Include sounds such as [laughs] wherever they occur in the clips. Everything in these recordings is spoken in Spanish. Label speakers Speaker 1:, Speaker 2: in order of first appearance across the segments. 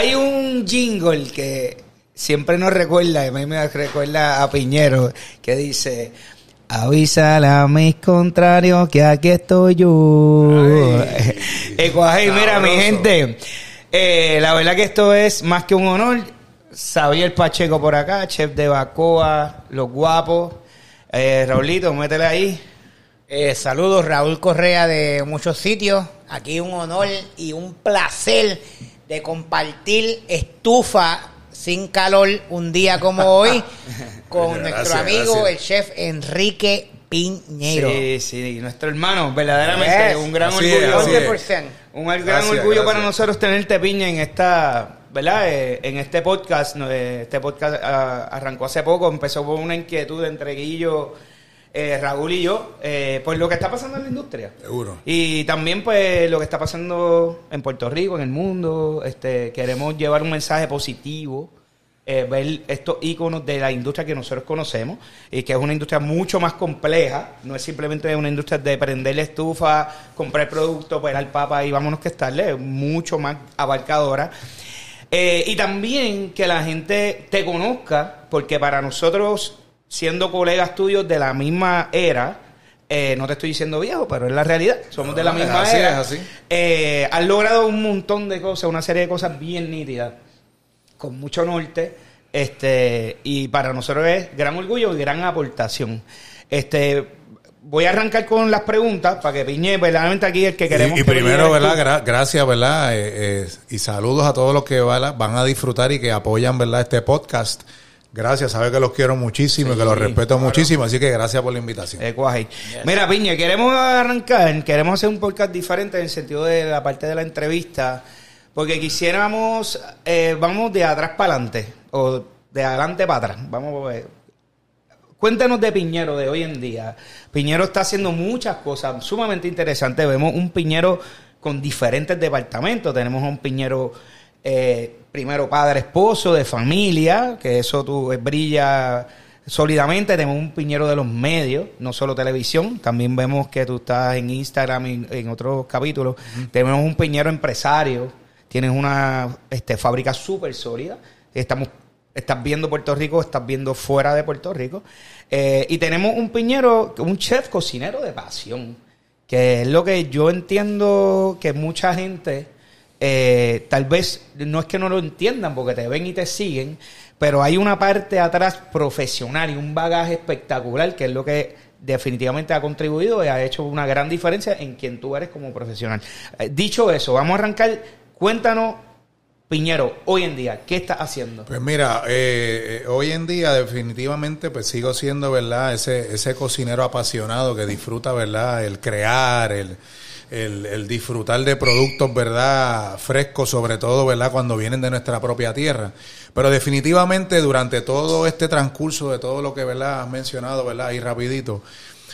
Speaker 1: hay un jingle que siempre nos recuerda, a mí me recuerda a Piñero, que dice, avísale a mis contrarios que aquí estoy yo. Ay, [laughs] mira, mi gente, eh, la verdad que esto es más que un honor. Xavier Pacheco por acá, chef de Bacoa, Los Guapos. Eh, Raulito, métele ahí.
Speaker 2: Eh, saludos, Raúl Correa de muchos sitios. Aquí un honor y un placer de compartir estufa sin calor un día como hoy [laughs] con nuestro amigo, el chef Enrique Piñero.
Speaker 1: Sí, sí, nuestro hermano, verdaderamente, un gran orgullo. Un gran orgullo para nosotros tenerte, Piña, en esta ¿verdad? Eh, en este podcast, eh, este podcast ah, arrancó hace poco, empezó con una inquietud entre Guillo, eh, Raúl y yo, pues lo que está pasando en la industria.
Speaker 3: Seguro.
Speaker 1: Y también pues lo que está pasando en Puerto Rico, en el mundo, este, queremos llevar un mensaje positivo. ver estos iconos de la industria que nosotros conocemos y que es una industria mucho más compleja, no es simplemente una industria de prender la estufa, comprar productos, pegar papa y vámonos que estarle, es mucho más abarcadora. Eh, y también que la gente te conozca, porque para nosotros, siendo colegas tuyos de la misma era, eh, no te estoy diciendo viejo, pero es la realidad. Somos de la misma era. así. Eh, has logrado un montón de cosas, una serie de cosas bien nítidas, con mucho norte. Este, y para nosotros es gran orgullo y gran aportación. Este, voy a arrancar con las preguntas para que Piñe, verdaderamente aquí el que queremos.
Speaker 3: Y, primero, ¿verdad? gracias, ¿verdad? Eh, eh, y saludos a todos los que van a disfrutar y que apoyan, ¿verdad? Este podcast. Gracias, sabes que los quiero muchísimo y que los respeto muchísimo, así que gracias por la invitación.
Speaker 1: Eh, Mira, Piñe, queremos arrancar, queremos hacer un podcast diferente en el sentido de la parte de la entrevista, porque quisiéramos, vamos de atrás para adelante, o de adelante para atrás, vamos a ver Cuéntanos de Piñero de hoy en día. Piñero está haciendo muchas cosas sumamente interesantes. Vemos un Piñero con diferentes departamentos. Tenemos un Piñero, eh, primero padre, esposo, de familia, que eso tú, eh, brilla sólidamente. Tenemos un Piñero de los medios, no solo televisión. También vemos que tú estás en Instagram y en otros capítulos. Tenemos un Piñero empresario. Tienes una este, fábrica súper sólida. Estamos Estás viendo Puerto Rico, estás viendo fuera de Puerto Rico. Eh, y tenemos un piñero, un chef cocinero de pasión, que es lo que yo entiendo que mucha gente, eh, tal vez no es que no lo entiendan porque te ven y te siguen, pero hay una parte atrás profesional y un bagaje espectacular que es lo que definitivamente ha contribuido y ha hecho una gran diferencia en quien tú eres como profesional. Eh, dicho eso, vamos a arrancar. Cuéntanos Piñero, hoy en día, ¿qué estás haciendo?
Speaker 3: Pues mira, eh, eh, hoy en día definitivamente pues sigo siendo, ¿verdad? Ese, ese cocinero apasionado que disfruta, ¿verdad? El crear, el, el, disfrutar de productos, ¿verdad? Frescos, sobre todo, ¿verdad? Cuando vienen de nuestra propia tierra. Pero definitivamente durante todo este transcurso de todo lo que, ¿verdad? Has mencionado, ¿verdad? Ahí rapidito.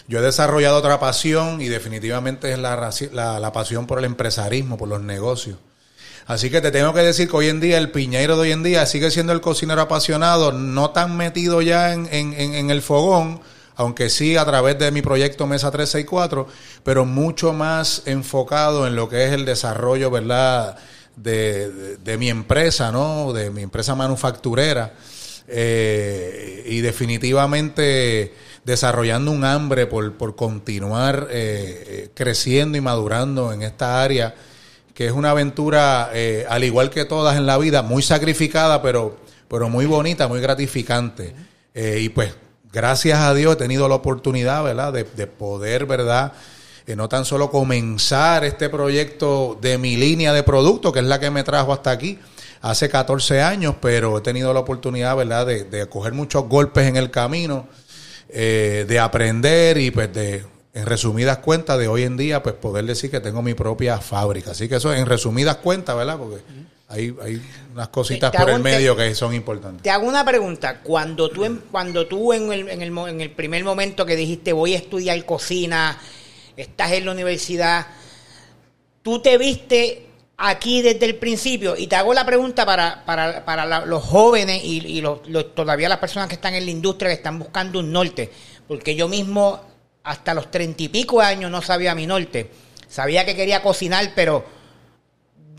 Speaker 3: Yo he desarrollado otra pasión y definitivamente es la, la, la pasión por el empresarismo, por los negocios. Así que te tengo que decir que hoy en día el piñeiro de hoy en día sigue siendo el cocinero apasionado, no tan metido ya en, en, el fogón, aunque sí a través de mi proyecto Mesa 364, pero mucho más enfocado en lo que es el desarrollo, ¿verdad? De, de, mi empresa, ¿no? De mi empresa manufacturera. Eh, y definitivamente desarrollando un hambre por, por continuar eh, eh, creciendo y madurando en esta área que es una aventura, al igual que todas en la vida, muy sacrificada, pero, pero muy bonita, muy gratificante. Y pues, gracias a Dios he tenido la oportunidad, ¿verdad?, de, poder, ¿verdad?, eh, no tan solo comenzar este proyecto de mi línea de producto, que es la que me trajo hasta aquí hace 14 años, pero he tenido la oportunidad, ¿verdad?, de, de coger muchos golpes en el camino, de aprender y pues de en resumidas cuentas de hoy en día, pues poder decir que tengo mi propia fábrica. Así que eso en resumidas cuentas, ¿verdad? Porque hay, hay unas cositas por el medio que son importantes.
Speaker 2: Te hago una pregunta. Cuando tú, en, cuando tú en, el, en, el, en el primer momento que dijiste voy a estudiar cocina, estás en la universidad, tú te viste aquí desde el principio y te hago la pregunta para, para, para los jóvenes y, y los, todavía las personas que están en la industria que están buscando un norte, porque yo mismo hasta los treinta y pico años no sabía mi norte. Sabía que quería cocinar, pero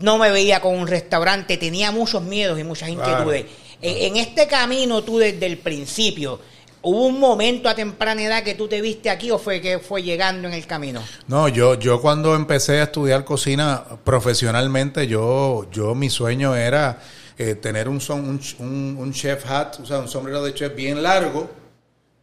Speaker 2: no me veía con un restaurante, tenía muchos miedos y muchas inquietudes. En, en este camino, tú desde el principio, ¿hubo un momento a temprana edad que tú te viste aquí o fue que fue llegando en el camino?
Speaker 3: No, yo, yo cuando empecé a estudiar cocina profesionalmente, yo, yo mi sueño era eh, tener un, son, un, un- un chef hat, o sea, un sombrero de chef bien largo,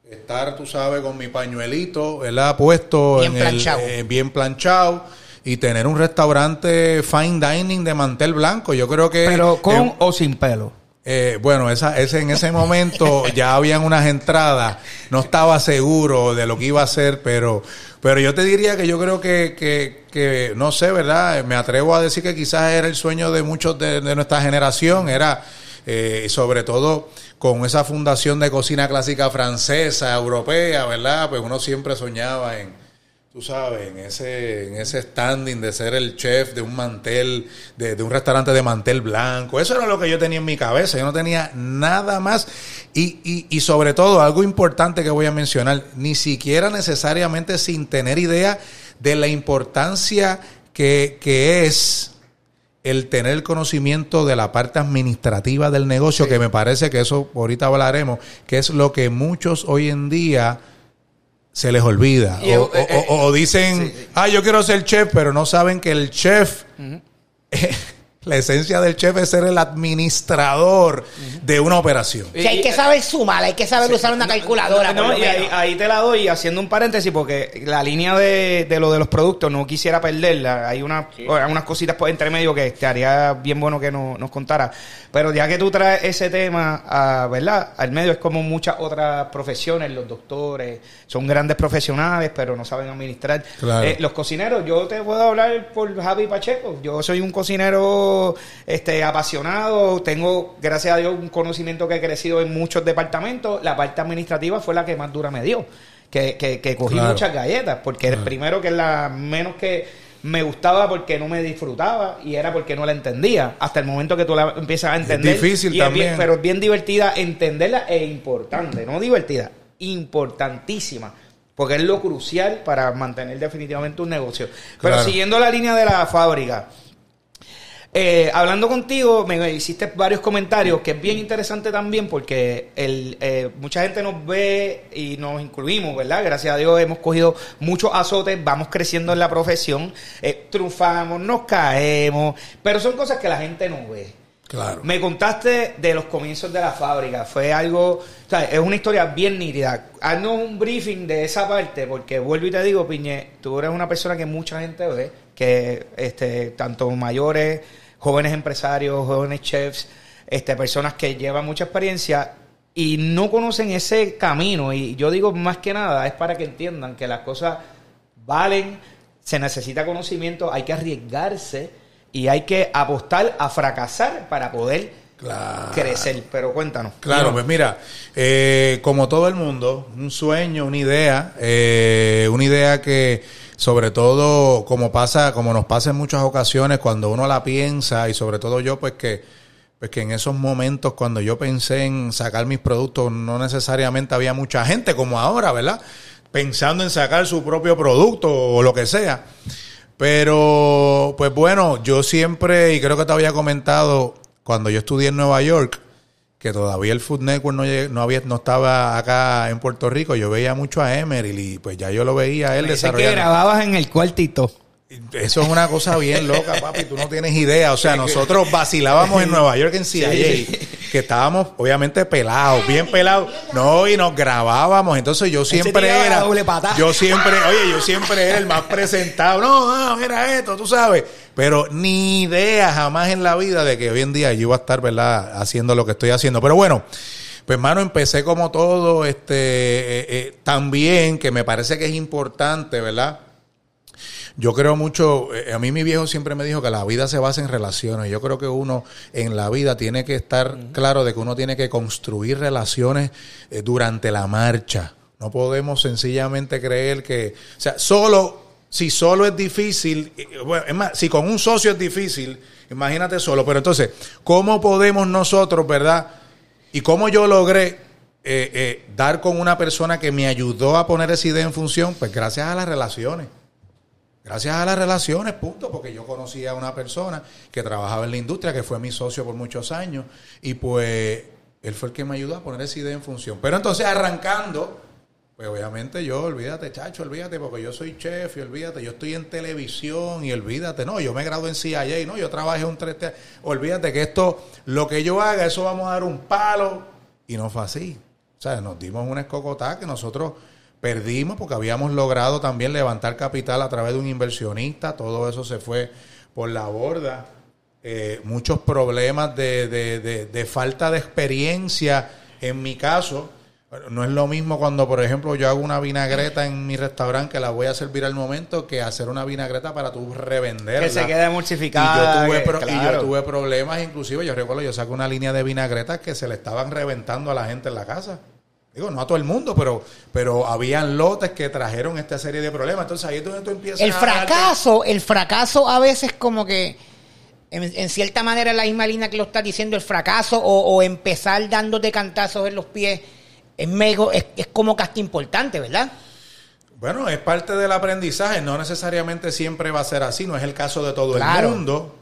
Speaker 3: estar, tú sabes, con mi pañuelito, ¿verdad? Puesto
Speaker 2: Bien
Speaker 3: en
Speaker 2: planchado.
Speaker 3: el, eh, bien planchado y tener un restaurante fine dining de mantel blanco. Yo creo que
Speaker 1: Pero con
Speaker 3: eh,
Speaker 1: o sin pelo.
Speaker 3: eh, bueno, esa, ese, en ese momento [laughs] ya habían unas entradas, no estaba seguro de lo que iba a hacer, pero, pero yo te diría que yo creo que, que, que, no sé, ¿verdad? Me atrevo a decir que quizás era el sueño de muchos de, de nuestra generación, era eh, sobre todo con esa fundación de cocina clásica francesa, europea, ¿verdad? Pues uno siempre soñaba en, tú sabes, en ese, en ese standing de ser el chef de un mantel, de, de un restaurante de mantel blanco. Eso era lo que yo tenía en mi cabeza. Yo no tenía nada más. Y, y, y sobre todo, algo importante que voy a mencionar, ni siquiera necesariamente sin tener idea de la importancia que, que es el tener el conocimiento de la parte administrativa del negocio, que me parece que eso ahorita hablaremos, que es lo que muchos hoy en día se les olvida.
Speaker 1: Y,
Speaker 3: o,
Speaker 1: eh, eh,
Speaker 3: o- o dicen, ah, yo quiero ser chef, pero no saben que el chef, la esencia del chef es ser el administrador de una operación.
Speaker 2: Que hay que saber sumar, hay que saber usar una calculadora.
Speaker 1: No, y ahí, ahí te la doy haciendo un paréntesis porque la línea de, de lo de los productos no quisiera perderla. Hay una, hay unas cositas por entre medio que te haría bien bueno que no- nos contara. Pero ya que tú traes ese tema, a, ¿verdad? Al medio es como muchas otras profesiones, los doctores son grandes profesionales, pero no saben administrar.
Speaker 3: Claro.
Speaker 1: Eh, los cocineros, yo te puedo hablar por Javi Pacheco. Yo soy un cocinero este, apasionado. Tengo, gracias a Dios, un conocimiento que he crecido en muchos departamentos. La parte administrativa fue la que más dura me dio. Que, que, que cogí
Speaker 3: Claro.
Speaker 1: muchas galletas. Porque el primero que es la menos que me gustaba porque no me disfrutaba y era porque no la entendía. Hasta el momento que tú la empiezas a entender.
Speaker 3: difícil
Speaker 1: y es
Speaker 3: también.
Speaker 1: bien- pero es bien divertida entenderla e importante. No divertida, importantísima. Porque es lo crucial para mantener definitivamente un negocio. Pero
Speaker 3: Claro.
Speaker 1: siguiendo la línea de la fábrica, eh, hablando contigo, me hiciste varios comentarios que es bien interesante también porque el, eh, mucha gente nos ve y nos incluimos, ¿verdad? Gracias a Dios hemos cogido muchos azotes, vamos creciendo en la profesión, eh, triunfamos, nos caemos, pero son cosas que la gente no ve.
Speaker 3: Claro.
Speaker 1: Me contaste de los comienzos de la fábrica. Fue algo, o sea, es una historia bien nítida. Haznos un briefing de esa parte, porque vuelvo y te digo, Piñe, tú eres una persona que mucha gente ve, que este, tanto mayores, jóvenes empresarios, jóvenes chefs, este, personas que llevan mucha experiencia y no conocen ese camino. Y yo digo más que nada, es para que entiendan que las cosas valen, se necesita conocimiento, hay que arriesgarse y hay que apostar a fracasar para poder
Speaker 3: Claro.
Speaker 1: crecer. Pero cuéntanos.
Speaker 3: Claro, pues mira, eh, como todo el mundo, un sueño, una idea, eh, una idea que sobre todo como pasa, como nos pasa en muchas ocasiones cuando uno la piensa y sobre todo yo pues que pues que en esos momentos cuando yo pensé en sacar mis productos no necesariamente había mucha gente como ahora, ¿verdad? Pensando en sacar su propio producto o lo que sea. Pero, pues bueno, yo siempre, y creo que te había comentado, cuando yo estudié en Nueva York, que todavía el Food Network no, no, había, no estaba acá en Puerto Rico, yo veía mucho a Emeril y pues ya yo lo veía a él
Speaker 1: Pensé que
Speaker 3: desarrollando.
Speaker 1: grababas en el cuartito.
Speaker 3: Eso es una cosa bien loca, papi, tú no tienes idea. O sea, nosotros vacilábamos en Nueva York en CIA, que estábamos obviamente pelados, bien pelados. No, y nos grabábamos. Entonces yo siempre era.
Speaker 1: doble patada.
Speaker 3: Yo siempre, oye, yo siempre era el más presentado. No, no, mira esto, tú sabes. Pero ni idea jamás en la vida de que hoy en día yo iba a estar, ¿verdad?, haciendo lo que estoy haciendo. Pero bueno. Pues hermano, empecé como todo, este, eh, eh, también que me parece que es importante, ¿verdad? Yo creo mucho, eh, a mí mi viejo siempre me dijo que la vida se basa en relaciones. Yo creo que uno en la vida tiene que estar claro de que uno tiene que construir relaciones eh, durante la marcha. No podemos sencillamente creer que, o sea, solo, si solo es difícil, eh, bueno, es más, si con un socio es difícil, imagínate solo. Pero entonces, ¿cómo podemos nosotros, verdad? Y cómo yo logré eh, eh, dar con una persona que me ayudó a poner esa idea en función, pues gracias a las relaciones. Gracias a las relaciones, punto, porque yo conocí a una persona que trabajaba en la industria, que fue mi socio por muchos años, y pues él fue el que me ayudó a poner esa idea en función. Pero entonces arrancando, pues obviamente yo, olvídate, chacho, olvídate, porque yo soy chef y olvídate, yo estoy en televisión y olvídate, no, yo me gradué en CIA, no, yo trabajé un 3 olvídate que esto, lo que yo haga, eso vamos a dar un palo, y no fue así. O sea, nos dimos una escocotá que nosotros Perdimos porque habíamos logrado también levantar capital a través de un inversionista, todo eso se fue por la borda. Eh, muchos problemas de, de, de, falta de experiencia, en mi caso, no es lo mismo cuando, por ejemplo, yo hago una vinagreta en mi restaurante que la voy a servir al momento que hacer una vinagreta para tú revenderla.
Speaker 1: Que se quede emulsificada.
Speaker 3: Y yo, tuve y yo tuve problemas, inclusive, yo recuerdo, yo saco una línea de vinagretas que se le estaban reventando a la gente en la casa. Digo, no a todo el mundo, pero, pero habían lotes que trajeron esta serie de problemas. Entonces ahí es donde tú empiezas
Speaker 2: El fracaso, el fracaso a veces como que, en, cierta manera, la misma línea que lo estás diciendo, el fracaso o, empezar dándote cantazos en los pies, es, es, es como casi importante, ¿verdad?
Speaker 3: Bueno, es parte del aprendizaje, no necesariamente siempre va a ser así, no es el caso de todo el mundo.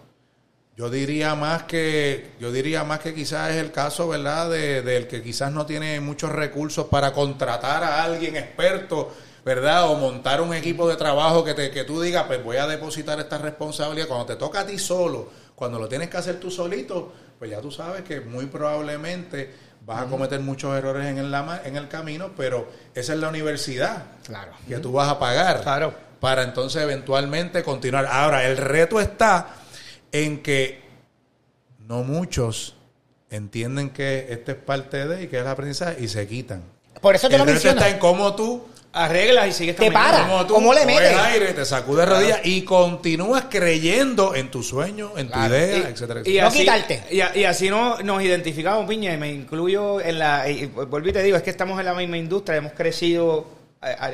Speaker 3: Yo diría más que, yo diría más que quizás es el caso, ¿verdad? De, del que quizás no tiene muchos recursos para contratar a alguien experto, ¿verdad? O montar un equipo de trabajo que, te, que tú digas, pues voy a depositar esta responsabilidad. Cuando te toca a ti solo, cuando lo tienes que hacer tú solito, pues ya tú sabes que muy probablemente vas a cometer muchos errores en el, en el camino, pero esa es la universidad
Speaker 2: claro.
Speaker 3: que tú vas a pagar
Speaker 2: claro.
Speaker 3: para entonces eventualmente continuar. Ahora, el reto está en que no muchos entienden que esto es parte de y que es la aprendizaje y se quitan.
Speaker 2: Por eso te lo menciono.
Speaker 3: está en cómo tú
Speaker 1: arreglas y sigues
Speaker 2: te para
Speaker 3: cómo
Speaker 2: le metes.
Speaker 3: aire te sacudes rodillas y continúas creyendo en tu sueño en tu idea etcétera,
Speaker 1: y, así, quitarte. y, así no, nos identificamos piña y me incluyo en la y, volví te digo es que estamos en la misma industria hemos crecido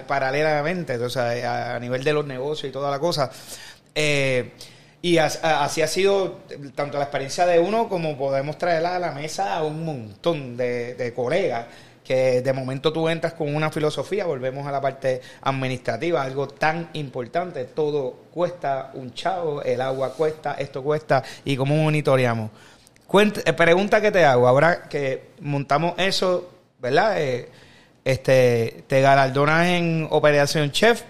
Speaker 1: paralelamente o sea, a, nivel de los negocios y toda la cosa. Eh, y así ha sido tanto la experiencia de uno como podemos traerla a la mesa a un montón de, colegas que de momento tú entras con una filosofía, volvemos a la parte administrativa, algo tan importante, todo cuesta un chavo, el agua cuesta, esto cuesta, y cómo monitoreamos. Eh, pregunta que te hago, ahora que montamos eso, ¿verdad? Eh, este, te galardonas en Operación Chef,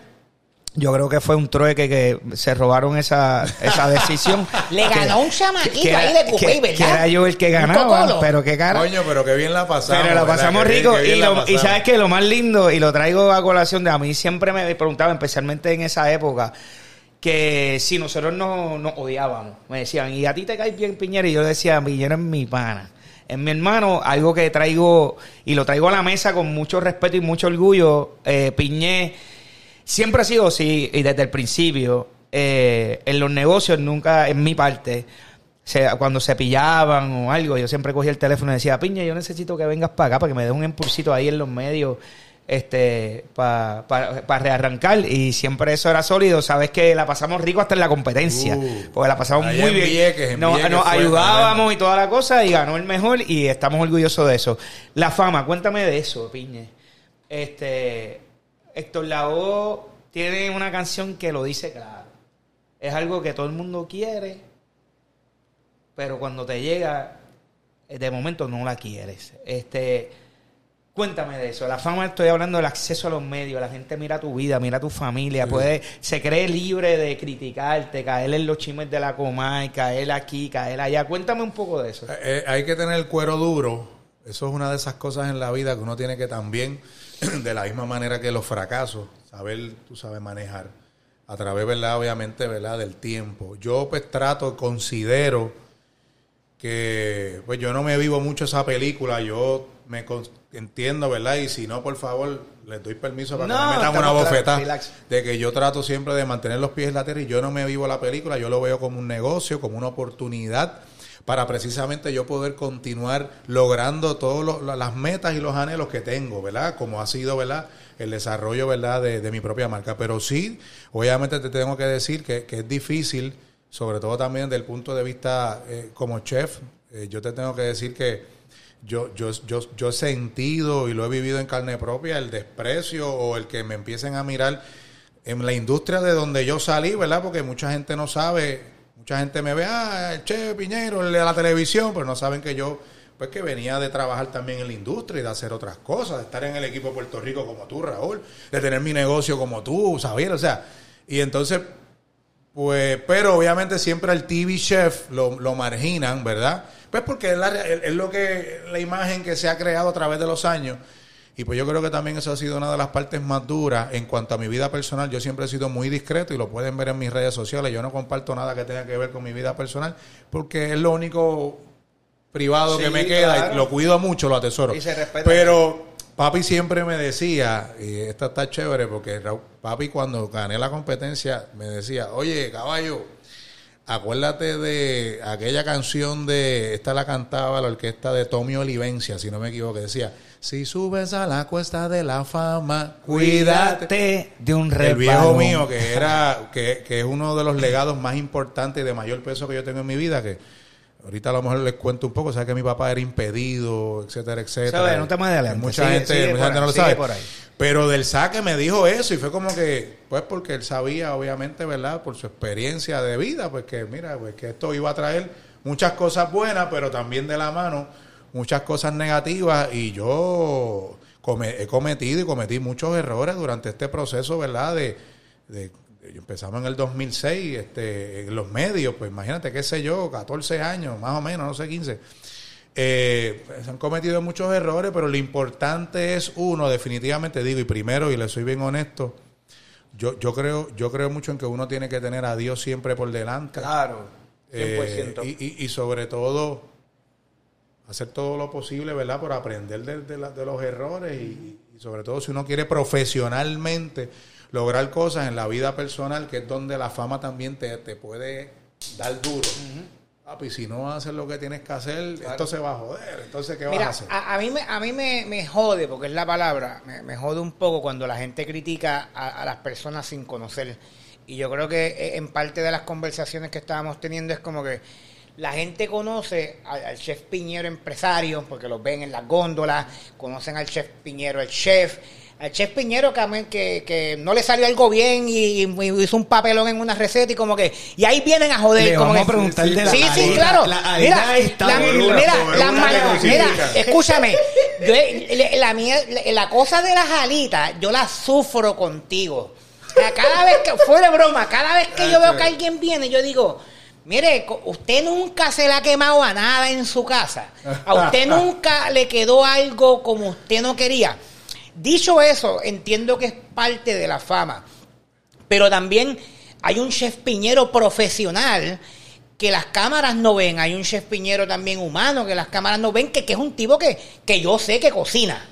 Speaker 1: yo creo que fue un trueque que se robaron esa, esa [laughs] decisión.
Speaker 2: Le ganó un chamaquito ahí de Cupey, ¿verdad?
Speaker 1: Que era yo el que ganaba, pero qué cara.
Speaker 3: Coño, pero qué bien la pasamos.
Speaker 1: Pero la pasamos rico. y, sabes que lo más lindo, y lo traigo a colación de a mí, siempre me preguntaba, especialmente en esa época, que si nosotros nos, nos odiábamos. Me decían, ¿y a ti te cae bien Piñera? Y yo decía, Piñera es mi pana. Es mi hermano, algo que traigo, y lo traigo a la mesa con mucho respeto y mucho orgullo. Eh, Piñé Siempre ha sido así y desde el principio. Eh, en los negocios nunca, en mi parte, cuando se pillaban o algo, yo siempre cogía el teléfono y decía, Piña, yo necesito que vengas para acá para que me des un impulsito ahí en los medios este para rearrancar y siempre eso era sólido sabes que la pasamos rico hasta en la competencia uh, porque la pasamos muy bien. Nos, ayudábamos y toda la cosa y ganó el mejor y estamos orgullosos de eso. La fama cuéntame de eso Piñe este Héctor Lavoe tiene una canción que lo dice claro. Es algo que todo el mundo quiere, pero cuando te llega, de momento no la quieres. Este, cuéntame de eso. La fama, estoy hablando del acceso a los medios. La gente mira tu vida, mira tu familia, puede, se cree libre de criticarte, caer en los chimes de la coma, caer aquí, caer allá. Cuéntame un poco de eso.
Speaker 3: Eh, eh, hay que tener el cuero duro. Eso es una de esas cosas en la vida que uno tiene que también [clears throat] de la misma manera que los fracasos, saber, tú sabes manejar a través, ¿verdad? Obviamente, ¿verdad? Del tiempo. Yo pues trato, considero que pues yo no me vivo mucho esa película, yo me entiendo, ¿verdad? Y si no, por favor, les doy permiso para que me metan una bofetada de que yo trato siempre de mantener los pies en la tierra y yo no me vivo la película, yo lo veo como un negocio, como una oportunidad para precisamente yo poder continuar logrando todas las metas y los anhelos que tengo, ¿verdad? Como ha sido, ¿verdad? El desarrollo, ¿verdad? De, mi propia marca. Pero sí, obviamente te tengo que decir que, es difícil, sobre todo también desde el punto de vista eh, como chef, eh, yo te tengo que decir que yo, yo, yo, yo he sentido y lo he vivido en carne propia el desprecio o el que me empiecen a mirar en la industria de donde yo salí, ¿verdad? Porque mucha gente no sabe, mucha gente me ve, ah, Che Piñero, el de la televisión, pero no saben que yo, pues que venía de trabajar también en la industria y de hacer otras cosas, de estar en el equipo de Puerto Rico como tú, Raúl, de tener mi negocio como tú, ¿sabes? O sea, y entonces, pues, pero obviamente siempre al TV chef lo, lo marginan, ¿verdad? Pues porque es, la- es lo que, la imagen que se ha creado a través de los años. Y pues yo creo que también eso ha sido una de las partes más duras en cuanto a mi vida personal. Yo siempre he sido muy discreto y lo pueden ver en mis redes sociales. Yo no comparto nada que tenga que ver con mi vida personal porque es lo único privado
Speaker 1: Sí,
Speaker 3: que me queda
Speaker 1: claro.
Speaker 3: y lo cuido mucho, lo atesoro.
Speaker 1: Y se respeta.
Speaker 3: Pero papi siempre me decía, y esta está chévere porque papi cuando gané la competencia me decía, oye caballo, acuérdate de aquella canción de, esta la cantaba la orquesta de Tommy Olivencia, si no me equivoco, que decía, si subes a la cuesta de la fama, cuídate.
Speaker 1: Cuídate de un
Speaker 3: El
Speaker 1: resbalón.
Speaker 3: viejo mío, que era, que, que es uno de los legados más importantes y de mayor peso que yo tengo en mi vida, que ahorita a lo mejor les cuento un poco, sabes que mi papá era impedido, etcétera, etcétera.
Speaker 1: Sabe, no te más adelante,
Speaker 3: Mucha
Speaker 1: sigue-
Speaker 3: gente,
Speaker 1: sigue
Speaker 3: mucha gente no lo sabe.
Speaker 1: por ahí.
Speaker 3: Pero del saque me dijo eso y fue como que, pues porque él sabía, obviamente, ¿verdad? Por su experiencia de vida, pues que mira, pues que esto iba a traer muchas cosas buenas, pero también de la mano muchas cosas negativas y yo come- he cometido y cometí muchos errores durante este proceso, ¿verdad? De, empezamos en el 2006, este, en los medios, pues imagínate, qué sé yo, 14 años, más o menos, no sé, 15. Eh, se han cometido muchos errores, pero lo importante es uno, definitivamente digo, y primero, y le soy bien honesto, yo, yo creo, yo creo mucho en que uno tiene que tener a Dios siempre por delante.
Speaker 1: Claro,
Speaker 3: Eh,
Speaker 1: 100%.
Speaker 3: y, y- y sobre todo, hacer todo lo posible, ¿verdad? Por aprender de, de la- de los errores y, y sobre todo si uno quiere profesionalmente lograr cosas en la vida personal, que es donde la fama también te, te puede dar duro. Papi, si no haces lo que tienes que hacer, esto se va a joder. Entonces, ¿qué vas a
Speaker 2: Mira,
Speaker 3: hacer?
Speaker 2: a, a mí, me, a mí me, me jode, porque es la palabra, me, me jode un poco cuando la gente critica a, a las personas sin conocer. Y yo creo que eh, en parte de las conversaciones que estábamos teniendo es como que la gente conoce al, al chef Piñero empresario, porque los ven en las góndolas, conocen al chef Piñero, el chef. Al chef Piñero que, que, que no le salió algo bien y, y hizo un papelón en una receta y como que... Y ahí vienen a joder.
Speaker 1: Le
Speaker 2: como
Speaker 1: vamos
Speaker 2: que-
Speaker 1: a preguntar de la
Speaker 2: Sí, sí, claro.
Speaker 1: La
Speaker 2: mira,
Speaker 1: está
Speaker 2: la-
Speaker 1: dura,
Speaker 2: mira, la mira, escúchame, yo, la, la- cosa de las alitas, yo la sufro contigo. Cada vez que, fuera de broma, cada vez que yo veo que alguien viene, yo digo, mire, usted nunca se le ha quemado a nada en su casa. A usted [laughs] nunca le quedó algo como usted no quería. Dicho eso, entiendo que es parte de la fama. Pero también hay un chef piñero profesional que las cámaras no ven. Hay un chef piñero también humano que las cámaras no ven, que, que es un tipo que, que yo sé que cocina.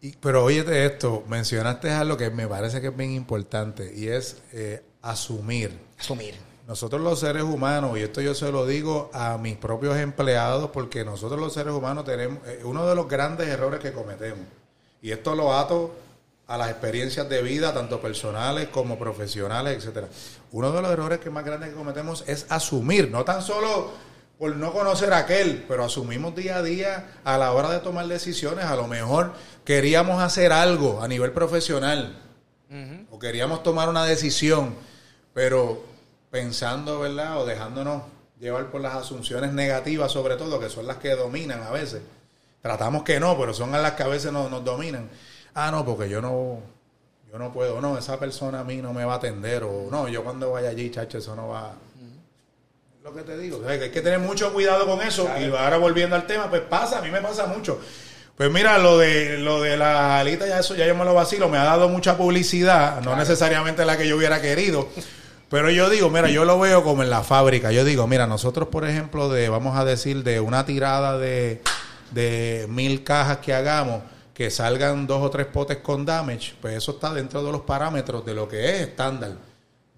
Speaker 3: Y- pero óyete esto, mencionaste algo que me parece que es bien importante y es eh, asumir.
Speaker 2: Asumir.
Speaker 3: Nosotros los seres humanos, y esto yo se lo digo a mis propios empleados, porque nosotros los seres humanos tenemos eh, uno de los grandes errores que cometemos, y esto lo ato a las experiencias de vida, tanto personales como profesionales, etcétera. Uno de los errores que más grandes que cometemos es asumir, no tan solo por no conocer a aquel, pero asumimos día a día a la hora de tomar decisiones, a lo mejor queríamos hacer algo a nivel profesional, o queríamos tomar una decisión, pero pensando, ¿verdad? O dejándonos llevar por las asunciones negativas, sobre todo, que son las que dominan a veces. Tratamos que no, pero son las que a veces nos, nos dominan. Ah, no, porque yo no, yo no puedo, no, esa persona a mí no me va a atender, o no, yo cuando vaya allí, chacho, eso no va. Lo que te digo, o sea, que hay que tener mucho cuidado con eso. Y ahora volviendo al tema, pues pasa, a mí me pasa mucho. Pues mira, lo de lo de la alita, ya eso ya yo me lo vacilo, me ha dado mucha publicidad, no necesariamente la que yo hubiera querido. Pero yo digo, mira, yo lo veo como en la fábrica. Yo digo, mira, nosotros, por ejemplo, de, vamos a decir, de una tirada de, de mil cajas que hagamos, que salgan dos o tres potes con damage, pues eso está dentro de los parámetros de lo que es estándar.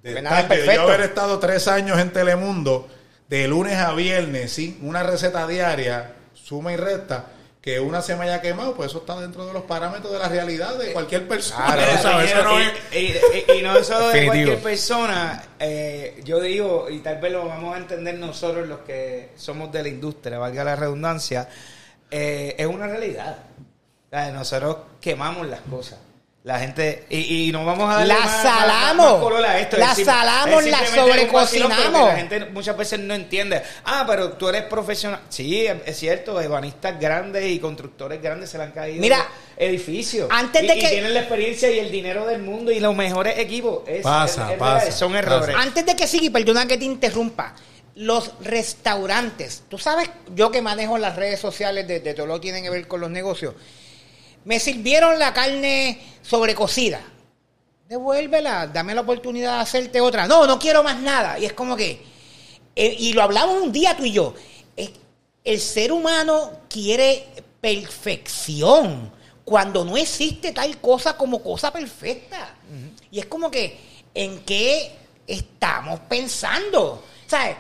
Speaker 3: De estar- de yo haber estado tres años en Telemundo, de lunes a viernes, sí, una receta diaria, suma y resta, que una se me haya quemado, pues eso está dentro de los parámetros de la realidad de cualquier persona. [laughs]
Speaker 1: Claro.
Speaker 3: Eso no es-
Speaker 1: y, y- y no es solo de cualquier persona. eh, yo digo, y tal vez lo vamos a entender nosotros los que somos de la industria, valga la redundancia, eh, es una realidad. O sea, nosotros quemamos las cosas. La gente, y, y no vamos a darle
Speaker 2: La
Speaker 1: más-
Speaker 2: salamos.
Speaker 1: más color a esto.
Speaker 2: La salamos,
Speaker 1: es
Speaker 2: la sobrecocinamos.
Speaker 1: La gente muchas veces no entiende. Ah, pero tú eres profesional. Sí, es cierto, ebanistas grandes y constructores grandes se le han caído
Speaker 2: Mira,
Speaker 1: edificios.
Speaker 2: antes
Speaker 1: Y-
Speaker 2: de
Speaker 1: y
Speaker 2: que-
Speaker 1: tienen la experiencia y el dinero del mundo y los mejores equipos. Es-
Speaker 3: Pasa,
Speaker 1: es- es
Speaker 3: pasa,
Speaker 1: son
Speaker 3: pasa.
Speaker 1: errores.
Speaker 2: Antes de que siga, y perdona que te interrumpa, los restaurantes, tú sabes, yo que manejo las redes sociales de, de todo lo que tiene que ver con los negocios, me sirvieron la carne sobrecocida. Devuélvela, dame la oportunidad de hacerte otra. No, no quiero más nada. Y es como que, eh, y lo hablamos un día tú y yo, el ser humano quiere perfección cuando no existe tal cosa como cosa perfecta. Y es como que, ¿en qué estamos pensando? ¿Sabes?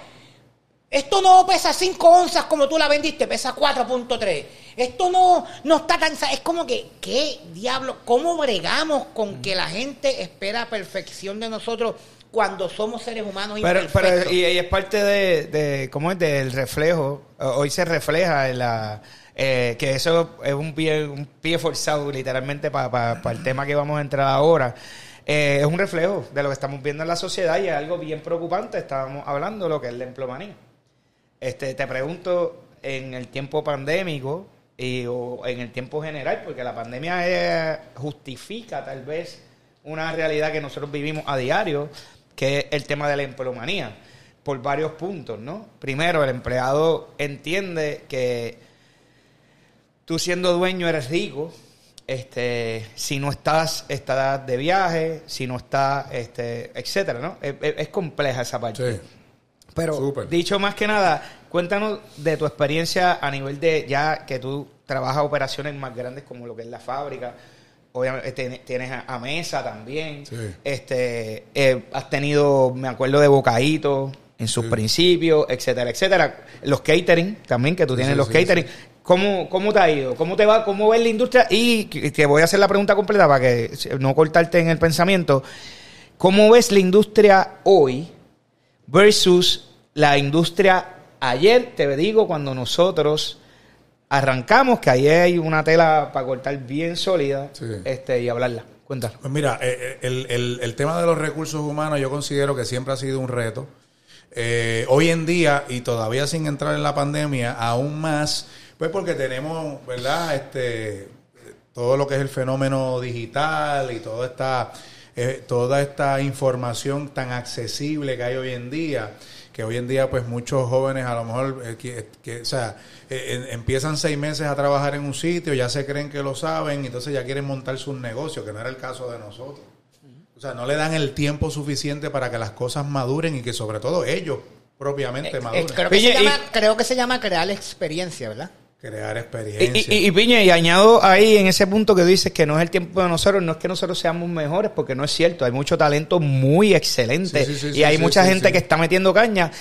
Speaker 2: Esto no pesa 5 onzas como tú la vendiste, pesa 4.3. Esto no, no está tan... Es como que, ¿qué diablo? ¿Cómo bregamos con que la gente espera perfección de nosotros cuando somos seres humanos
Speaker 1: Pero,
Speaker 2: imperfectos?
Speaker 1: pero y, y es parte de, de, ¿cómo es? Del reflejo. Hoy se refleja en la, eh, que eso es un pie, un pie forzado literalmente para el tema que vamos a entrar ahora. Eh, es un reflejo de lo que estamos viendo en la sociedad y es algo bien preocupante. Estábamos hablando de lo que es la empleomanía. Este, te pregunto, en el tiempo pandémico y, o en el tiempo general, porque la pandemia eh, justifica tal vez una realidad que nosotros vivimos a diario, que es el tema de la empleomanía, por varios puntos, ¿no? Primero, el empleado entiende que tú siendo dueño eres rico, este, si no estás, estás de viaje, si no estás, este, etcétera, ¿no? Es, es- compleja esa parte.
Speaker 3: Sí.
Speaker 1: Pero dicho más que nada, cuéntanos de tu experiencia a nivel de ya que tú trabajas operaciones más grandes como lo que es la fábrica. Obviamente ten- tienes a, mesa también.
Speaker 3: Sí.
Speaker 1: Este, eh, has tenido, me acuerdo de Bocaíto en sus
Speaker 3: Sí.
Speaker 1: principios, etcétera, etcétera. Los catering también, que tú tienes
Speaker 3: sí,
Speaker 1: los catering. ¿Cómo, ¿Cómo te ha ido? ¿Cómo te va? ¿Cómo ves la industria? Y te voy a hacer la pregunta completa para que no cortarte en el pensamiento. ¿Cómo ves la industria hoy versus la industria ayer? Te digo, cuando nosotros arrancamos, que ahí hay una tela para cortar bien sólida
Speaker 3: Sí.
Speaker 1: este, y hablarla. Cuéntalo.
Speaker 3: Pues mira, eh, eh, el, el- el tema de los recursos humanos yo considero que siempre ha sido un reto. Eh, hoy en día, y todavía sin entrar en la pandemia, aún más, pues porque tenemos, ¿verdad? Este, todo lo que es el fenómeno digital y toda esta, eh, toda esta información tan accesible que hay hoy en día, que hoy en día pues muchos jóvenes a lo mejor, eh, que, que, o sea, eh, empiezan seis meses a trabajar en un sitio, ya se creen que lo saben, entonces ya quieren montar su negocio, que no era el caso de nosotros. O sea, no le dan el tiempo suficiente para que las cosas maduren y que sobre todo ellos propiamente
Speaker 2: Eh,
Speaker 3: maduren.
Speaker 2: creo, que
Speaker 1: Oye,
Speaker 2: se
Speaker 1: y-
Speaker 2: llama, creo que se llama crear experiencia, ¿verdad?
Speaker 3: Crear experiencia.
Speaker 1: y, y, Piña, y añado ahí en ese punto que dices que no es el tiempo de nosotros, no es que nosotros seamos mejores, porque no es cierto. Hay mucho talento muy excelente
Speaker 3: Sí, sí, sí,
Speaker 1: y hay mucha gente que está metiendo caña.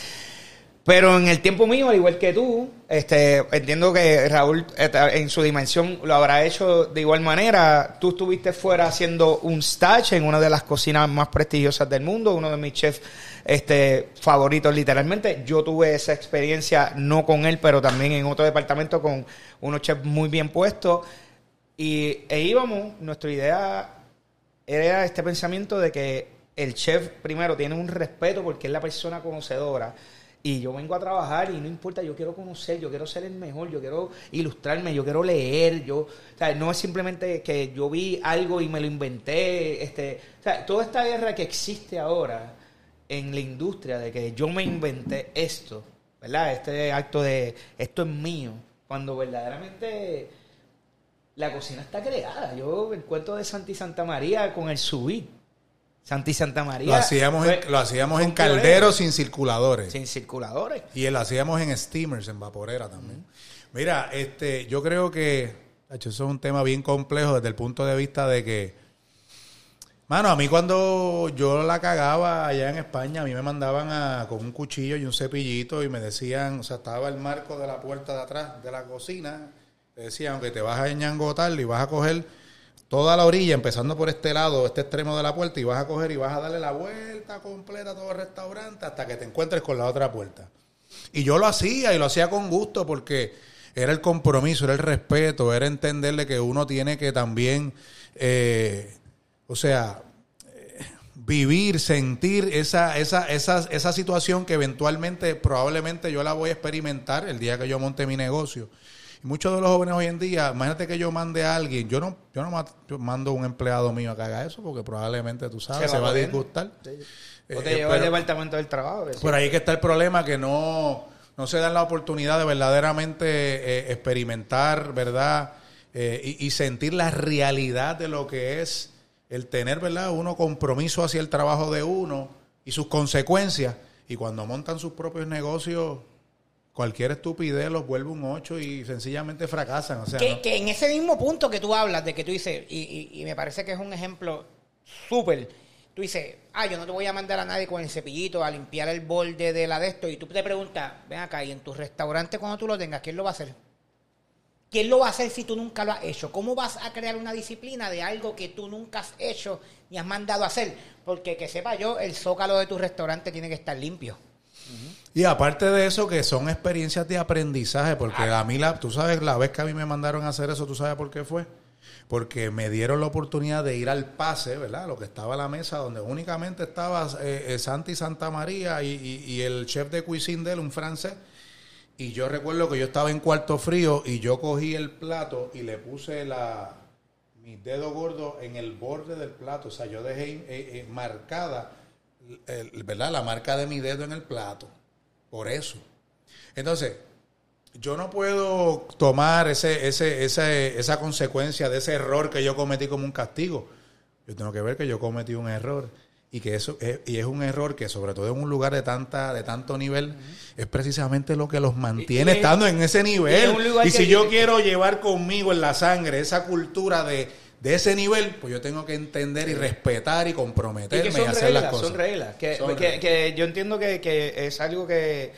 Speaker 1: Pero en el tiempo mío, al igual que tú, este, entiendo que Raúl en su dimensión lo habrá hecho de igual manera. Tú estuviste fuera haciendo un stage en una de las cocinas más prestigiosas del mundo, uno de mis chefs este, favoritos literalmente. Yo tuve esa experiencia, no con él, pero también en otro departamento con unos chefs muy bien puestos. Y e íbamos, nuestra idea era este pensamiento de que el chef primero tiene un respeto porque es la persona conocedora y yo vengo a trabajar y no importa, yo quiero conocer, yo quiero ser el mejor, yo quiero ilustrarme, yo quiero leer, yo, o sea, no es simplemente que yo vi algo y me lo inventé, este, o sea, toda esta guerra que existe ahora en la industria de que yo me inventé esto, ¿verdad? Este acto de esto es mío, cuando verdaderamente la cocina está creada. Yo el cuento de Santi Santa María con el subir. Santi Santa María.
Speaker 3: lo hacíamos,
Speaker 1: fue-
Speaker 3: en, lo hacíamos en calderos sin circuladores.
Speaker 1: Sin circuladores.
Speaker 3: Y lo hacíamos en steamers, en vaporera también. Mira, este, yo creo que eso es un tema bien complejo desde el punto de vista de que, mano, a mí cuando yo la cagaba allá en España, a mí me mandaban a, con un cuchillo y un cepillito y me decían, o sea, estaba el marco de la puerta de atrás de la cocina, te decían que te vas a ñangotar y vas a coger toda la orilla, empezando por este lado, este extremo de la puerta, y vas a coger y vas a darle la vuelta completa a todo el restaurante hasta que te encuentres con la otra puerta. Y yo lo hacía y lo hacía con gusto porque era el compromiso, era el respeto, era entenderle que uno tiene que también eh, o sea, eh, vivir, sentir esa, esa, esa, esa situación que eventualmente, probablemente yo la voy a experimentar el día que yo monte mi negocio. Y muchos de los jóvenes hoy en día, imagínate que yo mande a alguien, yo no, yo no yo mando un empleado mío a que haga eso, porque probablemente tú sabes, se,
Speaker 1: va
Speaker 3: va a disgustar.
Speaker 1: O
Speaker 3: Eh,
Speaker 1: te lleva al departamento del trabajo. que sí.
Speaker 3: por ahí que está el problema que no, no se dan la oportunidad de verdaderamente eh, experimentar, ¿verdad? Eh, y, y sentir la realidad de lo que es el tener, ¿verdad? Uno compromiso hacia el trabajo de uno y sus consecuencias. Y cuando montan sus propios negocios, cualquier estupidez los vuelve un ocho y sencillamente fracasan. O sea,
Speaker 2: que,
Speaker 3: no-
Speaker 2: que en ese mismo punto que tú hablas, de que tú dices, y, y- y me parece que es un ejemplo súper, tú dices, ah, yo no te voy a mandar a nadie con el cepillito a limpiar el borde de la de esto, y tú te preguntas, ven acá, y en tu restaurante cuando tú lo tengas, ¿quién lo va a hacer? ¿Quién lo va a hacer si tú nunca lo has hecho? ¿Cómo vas a crear una disciplina de algo que tú nunca has hecho ni has mandado a hacer? Porque que sepa yo, el zócalo de tu restaurante tiene que estar limpio.
Speaker 3: Y aparte de eso, que son experiencias de aprendizaje, porque a mí, la, tú sabes, la vez que a mí me mandaron a hacer eso, ¿tú sabes por qué fue? Porque me dieron la oportunidad de ir al pase, ¿verdad? Lo que estaba a la mesa, donde únicamente estaba eh, eh, Santi Santa María y, y- y el chef de cuisine de él, un francés. Y yo recuerdo que yo estaba en cuarto frío y yo cogí el plato y le puse la mis dedos gordos en el borde del plato. O sea, yo dejé eh, eh, marcada, ¿verdad? La marca de mi dedo en el plato. Por eso. Entonces, yo no puedo tomar ese, ese, ese, esa consecuencia de ese error que yo cometí como un castigo. Yo tengo que ver que yo cometí un error y que eso es, y es un error que sobre todo en un lugar de tanta de tanto nivel es precisamente lo que los mantiene
Speaker 1: Y- y-
Speaker 3: estando en ese nivel. Y si yo quiero llevar conmigo en la sangre esa cultura de, de ese nivel, pues yo tengo que entender y respetar y
Speaker 1: Y
Speaker 3: comprometerme
Speaker 1: que son
Speaker 3: y hacer
Speaker 1: reglas,
Speaker 3: las cosas.
Speaker 1: son reglas. Que,
Speaker 3: Son
Speaker 1: que-
Speaker 3: reglas.
Speaker 1: que yo entiendo que, que es algo que,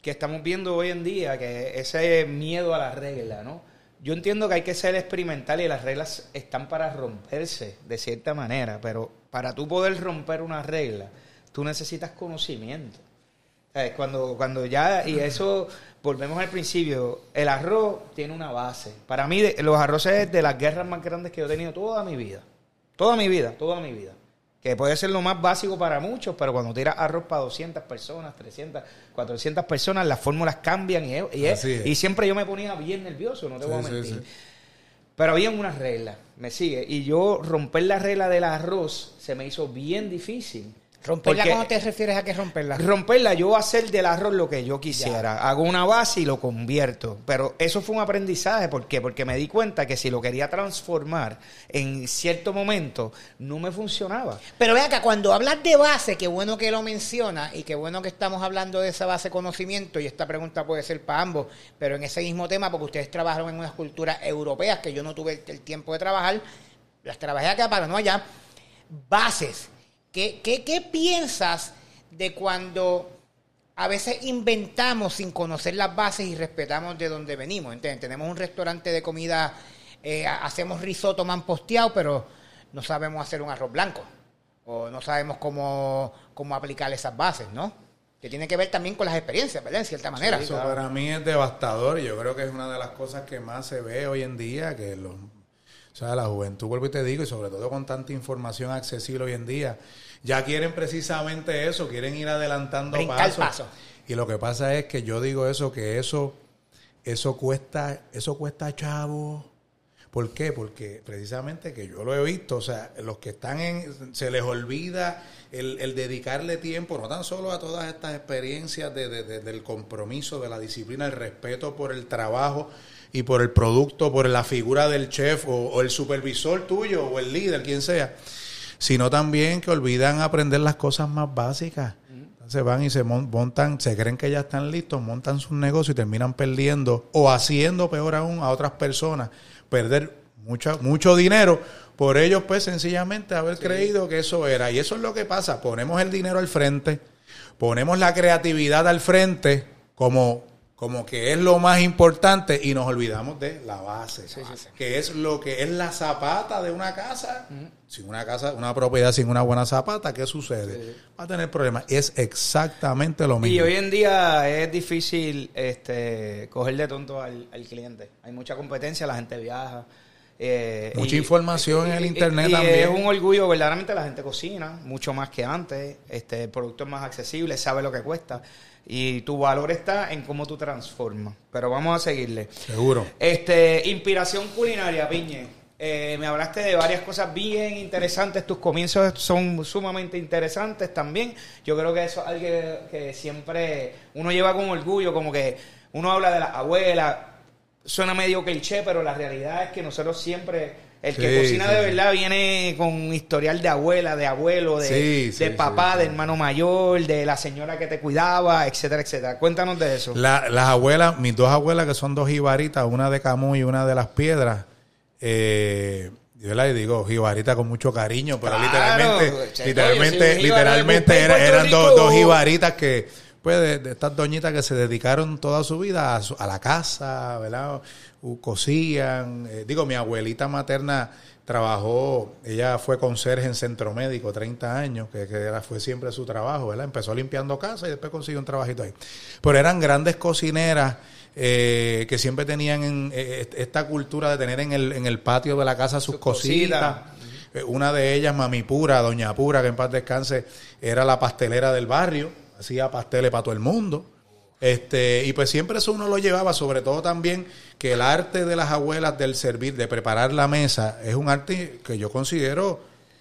Speaker 1: que estamos viendo hoy en día, que ese miedo a las reglas, ¿no? Yo entiendo que hay que ser experimental y las reglas están para romperse de cierta manera, pero para tú poder romper una regla, tú necesitas conocimiento. ¿Sabes? Cuando, cuando ya, y eso, volvemos al principio, el arroz tiene una base. Para mí, los arroces es de las guerras más grandes que yo he tenido toda mi vida. Toda mi vida, toda mi vida. Que puede ser lo más básico para muchos, pero cuando tiras arroz para 200 personas, 300, 400 personas, las fórmulas cambian y, es- y, es-
Speaker 3: Así es.
Speaker 1: y siempre yo me ponía bien nervioso, no te voy a
Speaker 3: Sí, sí,
Speaker 1: mentir.
Speaker 3: sí.
Speaker 1: Pero había unas reglas, me sigue. Y yo romper la regla del arroz se me hizo bien difícil.
Speaker 2: ¿Romperla cómo te refieres a que romperla?
Speaker 1: Romperla, yo hacer del arroz lo que yo quisiera. Hago una base y lo convierto. Pero eso fue un aprendizaje. ¿Por qué? Porque me di cuenta que si lo quería transformar en cierto momento, no me funcionaba.
Speaker 2: Pero vea que cuando hablas de base, qué bueno que lo menciona y qué bueno que estamos hablando de esa base de conocimiento y esta pregunta puede ser para ambos, pero en ese mismo tema, porque ustedes trabajaron en unas culturas europeas que yo no tuve el tiempo de trabajar, las trabajé acá para no allá. Bases. ¿Qué, qué, qué piensas de cuando a veces inventamos sin conocer las bases y respetamos de dónde venimos? ¿entiendes? Tenemos un restaurante de comida, eh, hacemos risotto man posteado, pero no sabemos hacer un arroz blanco. O no sabemos cómo, cómo aplicar esas bases, ¿no? Que tiene que ver también con las experiencias, ¿verdad? En cierta manera.
Speaker 3: Eso para mí es devastador y yo creo que es una de las cosas que más se ve hoy en día, que los, o sea, la juventud, vuelvo y te digo, y sobre todo con tanta información accesible hoy en día, ya quieren precisamente eso, quieren ir adelantando pasos.
Speaker 2: paso.
Speaker 3: Y lo que pasa es que yo digo eso, que eso, eso cuesta, eso cuesta chavo. ¿Por qué? Porque precisamente que yo lo he visto, o sea, los que están en, se les olvida el, el dedicarle tiempo, no tan solo a todas estas experiencias de, de- de- del compromiso, de la disciplina, el respeto por el trabajo y por el producto, por la figura del chef o, o el supervisor tuyo o el líder, quien sea, sino también que olvidan aprender las cosas más básicas. Entonces van y se mon- montan, se creen que ya están listos, montan sus negocios y terminan perdiendo o haciendo peor aún a otras personas, perder mucha, mucho dinero por ellos pues sencillamente haber creído que eso era. Y eso es lo que pasa, ponemos el dinero al frente, ponemos la creatividad al frente como, como que es lo más importante y nos olvidamos de la base, que es lo que es la zapata de una casa. Sin una casa, una propiedad sin una buena zapata, ¿qué sucede? Va a tener problemas. Es exactamente lo
Speaker 1: Y
Speaker 3: mismo.
Speaker 1: hoy en día es difícil este, coger de tonto al, al cliente. Hay mucha competencia, la gente viaja. Eh,
Speaker 3: Mucha
Speaker 1: y-
Speaker 3: información en el internet
Speaker 1: y
Speaker 3: también.
Speaker 1: Es un orgullo, verdaderamente la gente cocina mucho más que antes. Este, el producto es más accesible, sabe lo que cuesta. Y tu valor está en cómo tú transformas. Pero vamos a seguirle.
Speaker 3: Seguro.
Speaker 1: Este, inspiración culinaria, Piñe. Eh, me hablaste de varias cosas bien interesantes. Tus comienzos son sumamente interesantes también. Yo creo que eso es algo que, que siempre uno lleva con orgullo, como que uno habla de la abuela. Suena medio cliché, pero la realidad es que nosotros siempre, el que
Speaker 3: Sí,
Speaker 1: cocina
Speaker 3: sí.
Speaker 1: de verdad viene con historial de abuela, de abuelo, de,
Speaker 3: Sí,
Speaker 1: de papá, de hermano mayor, de la señora que te cuidaba, etcétera, etcétera. Cuéntanos de eso.
Speaker 3: La- las abuelas, mis dos abuelas que son dos jibaritas, una de Camus y una de las piedras, eh, yo les digo jibarita con mucho cariño, pero
Speaker 1: Claro,
Speaker 3: literalmente,
Speaker 1: che,
Speaker 3: literalmente,
Speaker 1: oye, si un
Speaker 3: literalmente era- eran dos, dos jibaritas que, pues, de, de estas doñitas que se dedicaron toda su vida a, su- a la casa, ¿verdad? U- cosían. Eh, digo, mi abuelita materna trabajó, ella fue conserje en centro médico 30 años, que, que era, fue siempre su trabajo, ¿verdad? Empezó limpiando casa y después consiguió un trabajito ahí. Pero eran grandes cocineras eh, que siempre tenían en, eh, esta cultura de tener en el, en el patio de la casa sus,
Speaker 1: Sus
Speaker 3: cositas.
Speaker 1: cositas.
Speaker 3: Eh, Una de ellas, Mami Pura, Doña Pura, que en paz descanse, era la pastelera del barrio, hacía pasteles para todo el mundo. Este, y pues siempre eso uno lo llevaba, sobre todo también que el arte de las abuelas del servir, de preparar la mesa, es un arte que yo considero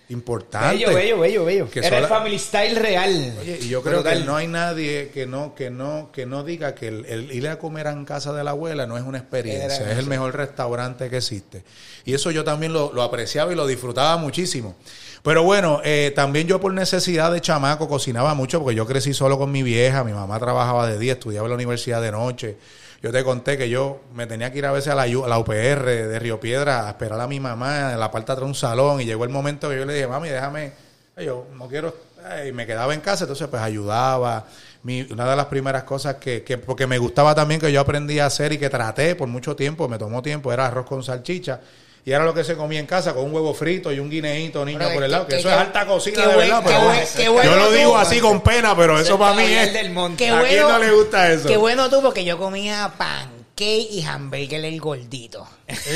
Speaker 3: importante.
Speaker 1: Bello, bello, bello, bello.
Speaker 3: Que
Speaker 1: Era el family style real.
Speaker 3: Oye, y yo creo que no hay nadie que no, que no, que no diga que el, el ir a comer en casa de la abuela no es una experiencia,
Speaker 1: Era-
Speaker 3: es el mejor restaurante que existe. Y eso yo también lo, lo apreciaba y lo disfrutaba muchísimo. Pero bueno, eh, también yo por necesidad de chamaco cocinaba mucho porque yo crecí solo con mi vieja, mi mamá trabajaba de día, estudiaba en la universidad de noche. Yo te conté que yo me tenía que ir a veces a la, a la UPR de Río Piedra a esperar a mi mamá en la parte de un salón y llegó el momento que yo le dije, mami, déjame, yo no quiero, y me quedaba en casa, entonces pues ayudaba. Mi, una de las primeras cosas que, que, porque me gustaba también que yo aprendí a hacer y que traté por mucho tiempo, me tomó tiempo, era arroz con salchicha. Y era lo que se comía en casa con un huevo frito y un guineíto niño
Speaker 2: Pero
Speaker 3: por el lado, que,
Speaker 2: que-
Speaker 3: eso
Speaker 2: que-
Speaker 3: es alta cocina de verdad. pero
Speaker 2: buen-
Speaker 3: yo
Speaker 2: bueno
Speaker 3: lo
Speaker 2: tú.
Speaker 3: digo así con pena, pero eso para mí es...
Speaker 1: del Monte.
Speaker 2: Qué
Speaker 3: ¿A quién
Speaker 2: bueno,
Speaker 3: no le gusta eso?
Speaker 2: Qué bueno tú, porque yo comía pancake y hamburger el gordito.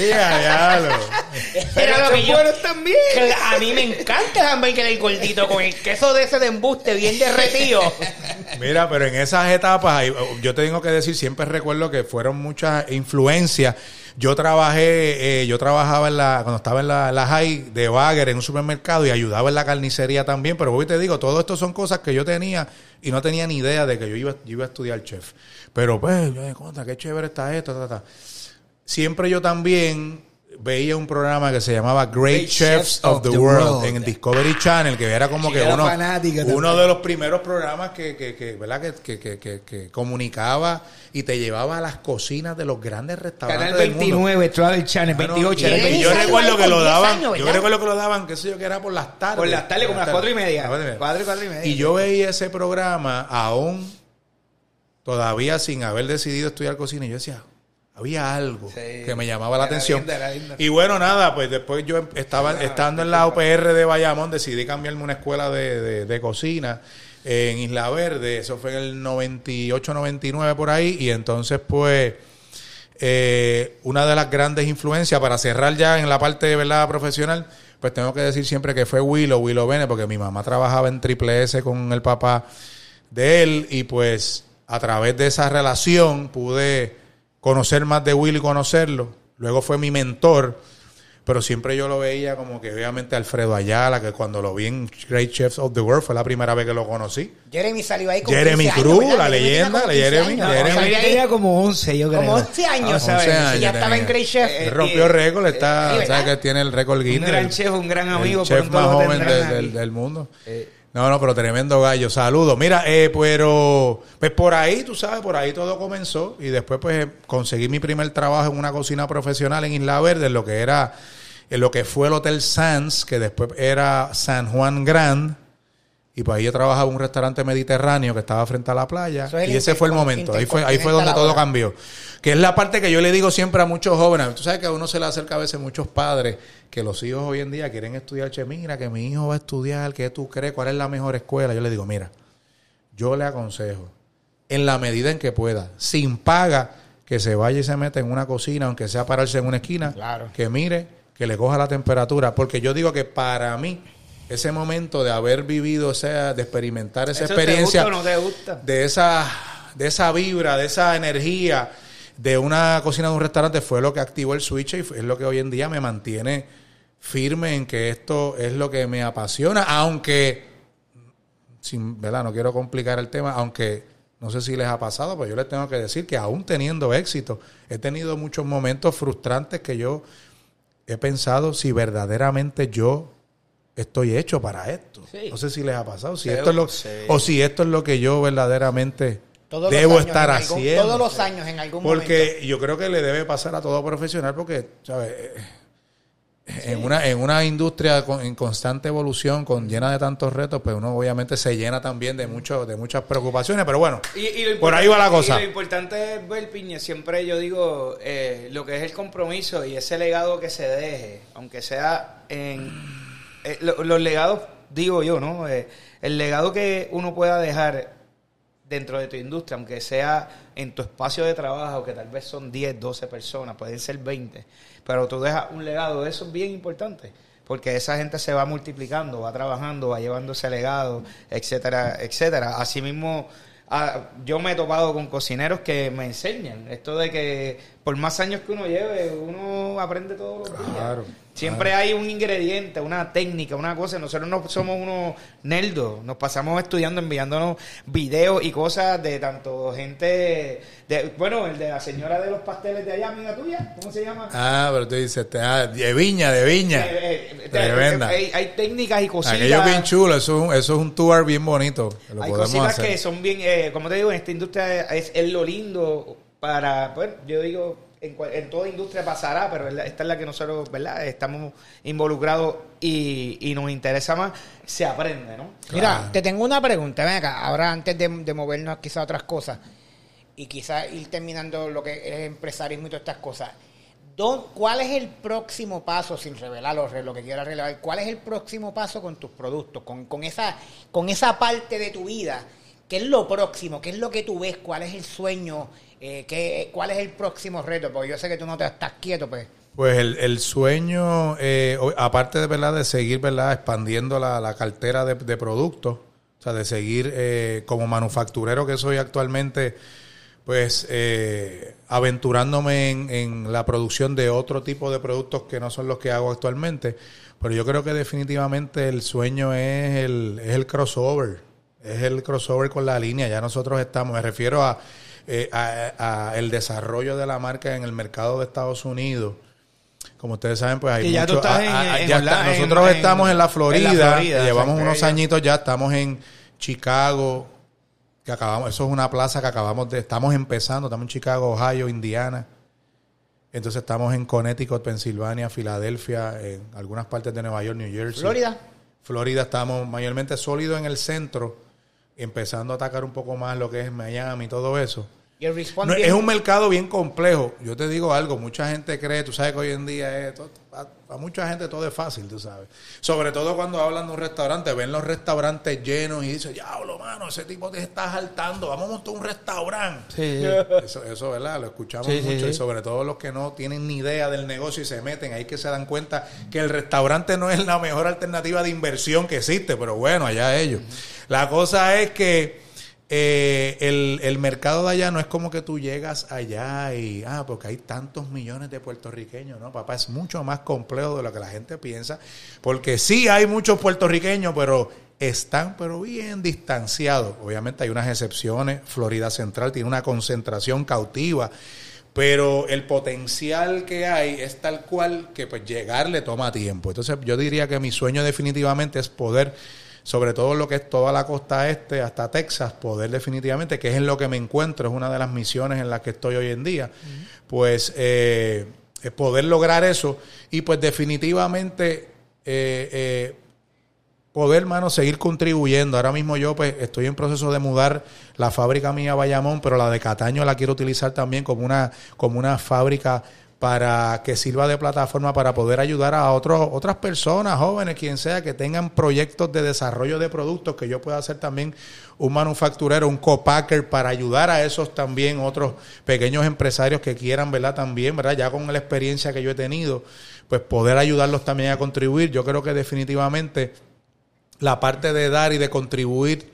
Speaker 3: Ya, lo- [laughs]
Speaker 1: Pero
Speaker 2: lo que yo-
Speaker 1: también.
Speaker 2: A mí me encanta el hamburger el gordito con el queso de ese de embuste bien derretido. [laughs]
Speaker 3: Mira, pero en esas etapas, yo te tengo que decir, siempre recuerdo que fueron muchas influencias. Yo trabajé, eh, yo trabajaba en la, cuando estaba en la, la high de Bagger en un supermercado y ayudaba en la carnicería también, pero hoy te digo, todo esto son cosas que yo tenía y no tenía ni idea de que yo iba, yo iba a estudiar chef. Pero pues, yo, contra, qué chévere está esto, ta, ta. Siempre yo también veía un programa que se llamaba Great, Chefs, of the, World, en el Discovery Channel, que era como
Speaker 1: Sí,
Speaker 3: que
Speaker 1: era
Speaker 3: uno, de los primeros programas que, que, que, ¿verdad? Que, que, que, que- que comunicaba y te llevaba a las cocinas de los grandes restaurantes
Speaker 1: Canal
Speaker 3: del mundo.
Speaker 1: 29, Travel Channel,
Speaker 3: Bueno,
Speaker 1: 28.
Speaker 3: y-
Speaker 1: era el
Speaker 3: y
Speaker 2: Ese
Speaker 3: yo
Speaker 1: 28.
Speaker 2: año
Speaker 3: recuerdo que lo
Speaker 2: 10
Speaker 3: daban,
Speaker 2: años,
Speaker 3: yo recuerdo que lo daban, qué sé yo, que era por las tardes.
Speaker 1: Por las tardes, como las cuatro y media.
Speaker 3: Cuatro y media.
Speaker 1: Cuatro y cuatro y media.
Speaker 3: Y yo veía ese programa aún todavía sin haber decidido estudiar cocina y yo decía, había algo
Speaker 1: Sí.
Speaker 3: que me llamaba la atención. Y bueno, nada, pues después yo em- estaba estando en la UPR de Bayamón, decidí cambiarme una escuela de, de- de cocina en Isla Verde, eso fue en el 98, 99 por ahí, y entonces pues eh, una de las grandes influencias para cerrar ya en la parte ¿verdad? profesional, pues tengo que decir siempre que fue Willow, Willow Bene, porque mi mamá trabajaba en Triple S con el papá de él y pues a través de esa relación pude conocer más de Willy y conocerlo. Luego fue mi mentor, pero siempre yo lo veía como que obviamente Alfredo Ayala, que cuando lo vi en Great Chefs of the World fue la primera vez que lo conocí.
Speaker 2: Jeremy salió ahí con
Speaker 3: Jeremy
Speaker 2: 15 años,
Speaker 3: Cruz, la
Speaker 2: Jeremy
Speaker 3: leyenda, la
Speaker 2: 15
Speaker 3: Jeremy,
Speaker 2: años,
Speaker 3: la
Speaker 2: ¿no?
Speaker 3: Jeremy.
Speaker 2: Ahí
Speaker 1: tenía como 11, yo creo.
Speaker 2: como 11 años.
Speaker 1: Ver.
Speaker 3: 11 años
Speaker 2: Y ya estaba en Great Chef.
Speaker 1: Eh,
Speaker 3: rompió récord, está. ¿sabes que tiene el récord
Speaker 1: Un
Speaker 3: Guinness?
Speaker 1: gran
Speaker 3: el-
Speaker 1: chef, un gran amigo.
Speaker 3: el chef más joven del mundo.
Speaker 1: Eh.
Speaker 3: No, no, pero tremendo gallo. Saludos. Mira, eh, pero pues por ahí, tú sabes, por ahí todo comenzó y después pues conseguí mi primer trabajo en una cocina profesional en Isla Verde, en lo que era, en lo que fue el Hotel Sands, que después era San Juan Grand. Y pues ahí yo trabajaba en un restaurante mediterráneo que estaba frente a la playa.
Speaker 2: Es
Speaker 3: Y ese fue el momento. Ahí fue, ahí fue donde todo cambió. Que es la parte que yo le digo siempre a muchos jóvenes. Tú sabes que a uno se le acerca a veces muchos padres que los hijos hoy en día quieren estudiar. Che, mira, que mi hijo va a estudiar. ¿Qué tú crees? ¿Cuál es la mejor escuela? Yo le digo, mira, yo le aconsejo, en la medida en que pueda, sin paga, que se vaya y se meta en una cocina, aunque sea pararse en una esquina,
Speaker 2: Claro.
Speaker 3: que mire que le coja la temperatura, porque yo digo que para mí ese momento de haber vivido, o sea, de experimentar esa
Speaker 1: ¿Eso te
Speaker 3: experiencia,
Speaker 1: gusta o no te gusta?
Speaker 3: de esa, de esa vibra, de esa energía de una cocina de un restaurante fue lo que activó el switch y es lo que hoy en día me mantiene firme en que esto es lo que me apasiona, aunque, sin, ¿verdad? No quiero complicar el tema, aunque no sé si les ha pasado, pero yo les tengo que decir que aún teniendo éxito, he tenido muchos momentos frustrantes que yo he pensado si verdaderamente yo estoy hecho para esto.
Speaker 2: Sí.
Speaker 3: No sé si les ha pasado, si esto es lo,
Speaker 1: sí.
Speaker 3: o si esto es lo que yo verdaderamente
Speaker 2: Todos
Speaker 3: debo estar
Speaker 2: algún-
Speaker 3: haciendo.
Speaker 2: Todos los años en algún
Speaker 3: Porque
Speaker 2: momento.
Speaker 3: yo creo que le debe pasar a todo profesional porque, ¿sabes? Eh, En, una, en una industria con- en constante evolución, con llena de tantos retos, pues uno obviamente se llena también de mucho, de muchas preocupaciones, pero bueno,
Speaker 1: Y- y lo
Speaker 3: por ahí va la cosa.
Speaker 1: y lo importante es ver, Piña, siempre yo digo eh, lo que es el compromiso y ese legado que se deje, aunque sea en... eh, lo- los legados, digo yo, ¿no? Eh, el legado que uno pueda dejar dentro de tu industria, aunque sea en tu espacio de trabajo, que tal vez son 10, 12 personas, pueden ser 20, pero tú dejas un legado, eso es bien importante, porque esa gente se va multiplicando, va trabajando, va llevando ese legado, etcétera, etcétera. Asimismo, ah, yo me he topado con cocineros que me enseñan esto de que por más años que uno lleve, uno aprende los días.
Speaker 3: Claro,
Speaker 1: Siempre hay un ingrediente, una técnica, una cosa. Nosotros no somos unos nerdos. Nos pasamos estudiando, enviándonos videos y cosas de tanto gente. De, bueno, el de la señora de los pasteles de allá, amiga tuya. ¿Cómo se llama?
Speaker 3: Ah, pero tú dices, te- ah, de viña, de viña.
Speaker 1: Eh, eh, eh. Hay, hay técnicas y cositas.
Speaker 3: Aquello bien chulo, eso es un, eso es un tour bien bonito. Lo
Speaker 1: hay cositas
Speaker 3: hacer.
Speaker 1: que son bien, eh, como te digo, en esta industria es, es lo lindo para, pues, yo digo, en, toda industria pasará, pero esta es la que nosotros, ¿verdad? Estamos involucrados y, y nos interesa más, se aprende, ¿no?
Speaker 2: Mira, te tengo una pregunta. Ven acá, ahora antes de, de movernos quizá a otras cosas y quizá ir terminando lo que es empresarismo y todas estas cosas. Don- ¿Cuál es el próximo paso, sin revelar lo, lo que quieras revelar, cuál es el próximo paso con tus productos, con, con, esa, con esa parte de tu vida? ¿Qué es lo próximo? ¿Qué es lo que tú ves? ¿Cuál es el sueño? Eh, ¿qué, ¿Cuál es el próximo reto? Porque yo sé que tú no te estás quieto, pues.
Speaker 3: Pues el, el sueño, eh, aparte de verdad de seguir verdad expandiendo la, la cartera de, de productos, o sea, de seguir eh, como manufacturero que soy actualmente, pues eh, aventurándome en, en la producción de otro tipo de productos que no son los que hago actualmente. Pero yo creo que definitivamente el sueño es el, es el crossover, es el crossover con la línea. Ya nosotros estamos, me refiero a, eh, a- a el desarrollo de la marca en el mercado de Estados Unidos. Como ustedes saben, pues hay
Speaker 1: Que ya tú
Speaker 3: mucho-
Speaker 1: estás
Speaker 3: ah, ah, nosotros estamos en la Florida,
Speaker 1: en la Florida,
Speaker 3: llevamos unos añitos ya, estamos en Chicago, que acabamos, eso es una plaza que acabamos de, estamos empezando, estamos en Chicago, Ohio, Indiana. Entonces estamos en Connecticut, Pensilvania, Filadelfia, en algunas partes de Nueva York, New Jersey.
Speaker 2: Florida.
Speaker 3: Florida estamos mayormente sólidos en el centro, empezando a atacar un poco más lo que es Miami y todo eso.
Speaker 2: Y el
Speaker 3: No,
Speaker 2: responde.
Speaker 3: es un mercado bien complejo. Yo te digo algo, mucha gente cree, tú sabes que hoy en día es, todo- a, a mucha gente todo es fácil, tú sabes. Sobre todo cuando hablan de un restaurante, ven los restaurantes llenos y dicen, diablo, mano, ese tipo te está saltando, vamos a montar un restaurante.
Speaker 1: Sí.
Speaker 3: Eso, eso, ¿verdad? Lo escuchamos
Speaker 1: Sí,
Speaker 3: mucho
Speaker 1: sí.
Speaker 3: y sobre todo los que no tienen ni idea del negocio y se meten, ahí que se dan cuenta que el restaurante no es la mejor alternativa de inversión que existe, pero bueno, allá ellos. La cosa es que eh, el, el mercado de allá no es como que tú llegas allá y, ah, porque hay tantos millones de puertorriqueños, ¿no? Papá, es mucho más complejo de lo que la gente piensa, porque sí hay muchos puertorriqueños, pero están pero bien distanciados. Obviamente hay unas excepciones. Florida Central tiene una concentración cautiva, pero el potencial que hay es tal cual que pues llegar le toma tiempo. Entonces yo diría que mi sueño definitivamente es poder, sobre todo lo que es toda la costa este hasta Texas, poder definitivamente, que es en lo que me encuentro, es una de las misiones en las que estoy hoy en día, pues eh, eh, poder lograr eso y pues definitivamente... eh, eh, poder, mano, seguir contribuyendo. Ahora mismo yo pues estoy en proceso de mudar la fábrica mía a Bayamón, pero la de Cataño la quiero utilizar también como una, como una fábrica para que sirva de plataforma para poder ayudar a otras personas, jóvenes, quien sea, que tengan proyectos de desarrollo de productos, que yo pueda ser también un manufacturero, un copacker, para ayudar a esos también otros pequeños empresarios que quieran, ¿verdad? También, ¿verdad? Ya con la experiencia que yo he tenido, pues poder ayudarlos también a contribuir. Yo creo que definitivamente la parte de dar y de contribuir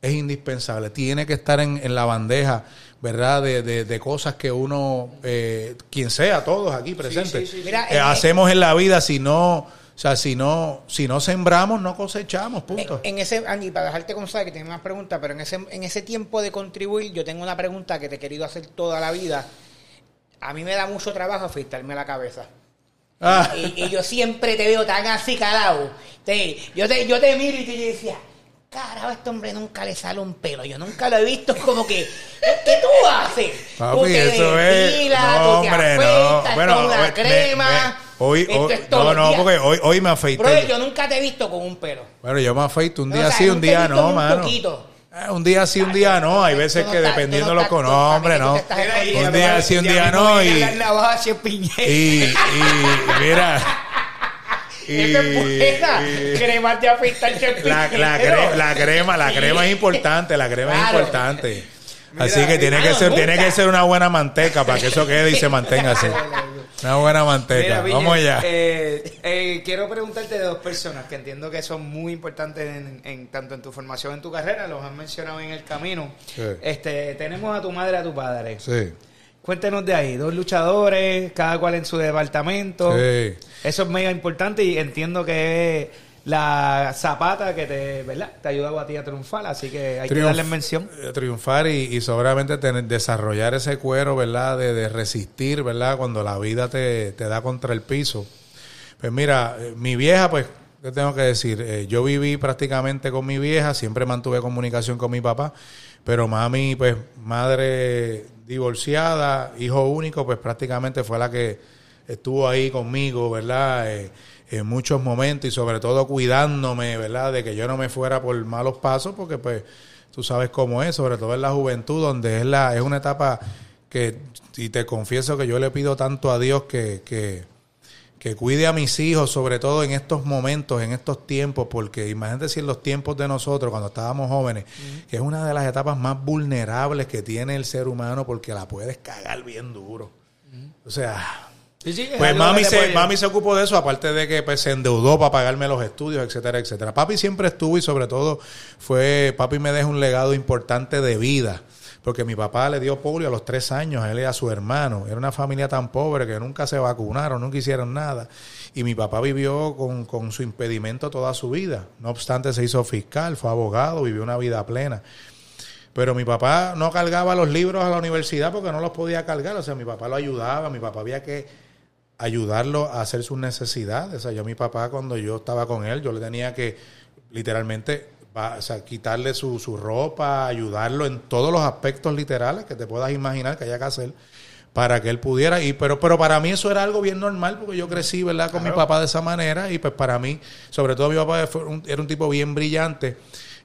Speaker 3: es indispensable. Tiene que estar en, en la bandeja ¿verdad? De, de, de cosas que uno, eh, quien sea, todos aquí presentes,
Speaker 2: sí, sí. Mira,
Speaker 3: eh, hacemos en la vida si no, o sea, si no, si no sembramos, no cosechamos, punto.
Speaker 2: En, en ese, Andy, para dejarte constar que tengo más preguntas, pero en ese, en ese tiempo de contribuir, yo tengo una pregunta que te he querido hacer toda la vida. A mí me da mucho trabajo afeitarme la cabeza.
Speaker 3: Ah,
Speaker 2: Y, y yo siempre te veo tan así calado. Te- yo, te, yo te miro y te decía, carajo, a este hombre nunca le sale un pelo. Yo nunca lo he visto como que, ¿qué tú haces?
Speaker 3: Papi,
Speaker 2: tú te
Speaker 3: eso es. No,
Speaker 2: tú te
Speaker 3: hombre, no. Bueno,
Speaker 2: con
Speaker 3: me-
Speaker 2: crema.
Speaker 3: me- hoy,
Speaker 2: esto
Speaker 3: hoy-
Speaker 2: todos
Speaker 3: no, no,
Speaker 2: días.
Speaker 3: porque hoy, hoy me afeité.
Speaker 2: Yo nunca te he visto con un pelo.
Speaker 3: Bueno, yo me afeito un
Speaker 2: O
Speaker 3: día
Speaker 2: sea,
Speaker 3: sí, un día no,
Speaker 2: un
Speaker 3: mano.
Speaker 2: poquito.
Speaker 3: Eh, Un día sí, un día no. Hay veces que dependiendo de
Speaker 2: no
Speaker 3: los con hombre, no. Un día sí, un día no,
Speaker 1: la.
Speaker 3: Y, y mira. Y,
Speaker 2: Crema de [laughs]
Speaker 3: la, la,
Speaker 2: piñero.
Speaker 3: cre- la crema, la crema es importante, la crema es importante.
Speaker 1: Mira,
Speaker 3: Así que tiene que ser, tiene que ser una buena manteca para que eso quede y se mantenga así. [laughs] Una buena manteca.
Speaker 1: Mira,
Speaker 3: Vamos allá.
Speaker 1: eh, eh, quiero preguntarte de dos personas que entiendo que son muy importantes en, en- tanto en tu formación en tu carrera, los han mencionado en el camino.
Speaker 3: Sí.
Speaker 1: Este, tenemos a tu madre y a tu padre.
Speaker 3: Sí.
Speaker 1: Cuéntenos de ahí, dos luchadores, cada cual en su departamento.
Speaker 3: Sí.
Speaker 1: Eso es mega importante y entiendo que es la zapata que te, ¿verdad? te ayuda a ti a triunfar, así que hay que darle mención.
Speaker 3: eh, Triunfar y, y seguramente tener, desarrollar ese cuero, ¿verdad? De, de resistir, ¿verdad? Cuando la vida te, te da contra el piso. Pues mira, eh, mi vieja, pues, ¿qué tengo que decir? Eh, yo viví prácticamente con mi vieja, siempre mantuve comunicación con mi papá, pero mami, pues, madre divorciada, hijo único, pues prácticamente fue la que estuvo ahí conmigo, ¿verdad? Eh, en muchos momentos y sobre todo cuidándome, ¿verdad? De que yo no me fuera por malos pasos, porque pues tú sabes cómo es, sobre todo en la juventud, donde es la es una etapa que, y te confieso que yo le pido tanto a Dios que, que, que cuide a mis hijos, sobre todo en estos momentos, en estos tiempos, porque imagínate si en los tiempos de nosotros, cuando estábamos jóvenes, que es una de las etapas más vulnerables que tiene el ser humano, porque la puedes cagar bien duro. O sea,
Speaker 1: Sí, sí, es
Speaker 3: pues mami se, mami se ocupó de eso, aparte de que pues, se endeudó para pagarme los estudios, etcétera, etcétera. Papi siempre estuvo y sobre todo fue, papi me deja un legado importante de vida, porque mi papá le dio polio a los tres años, a él y a su hermano. Era una familia tan pobre que nunca se vacunaron, nunca hicieron nada. Y mi papá vivió con, con su impedimento toda su vida. No obstante, se hizo fiscal, fue abogado, vivió una vida plena. Pero mi papá no cargaba los libros a la universidad porque no los podía cargar. O sea, mi papá lo ayudaba, mi papá había que ayudarlo a hacer sus necesidades. O sea, yo a mi papá cuando yo estaba con él, yo le tenía que literalmente o sea, quitarle su, su ropa, ayudarlo en todos los aspectos literales que te puedas imaginar que haya que hacer para que él pudiera. Y pero pero para mí eso era algo bien normal porque yo crecí verdad con mi papá de esa manera y pues para mí sobre todo mi papá fue un- era un tipo bien brillante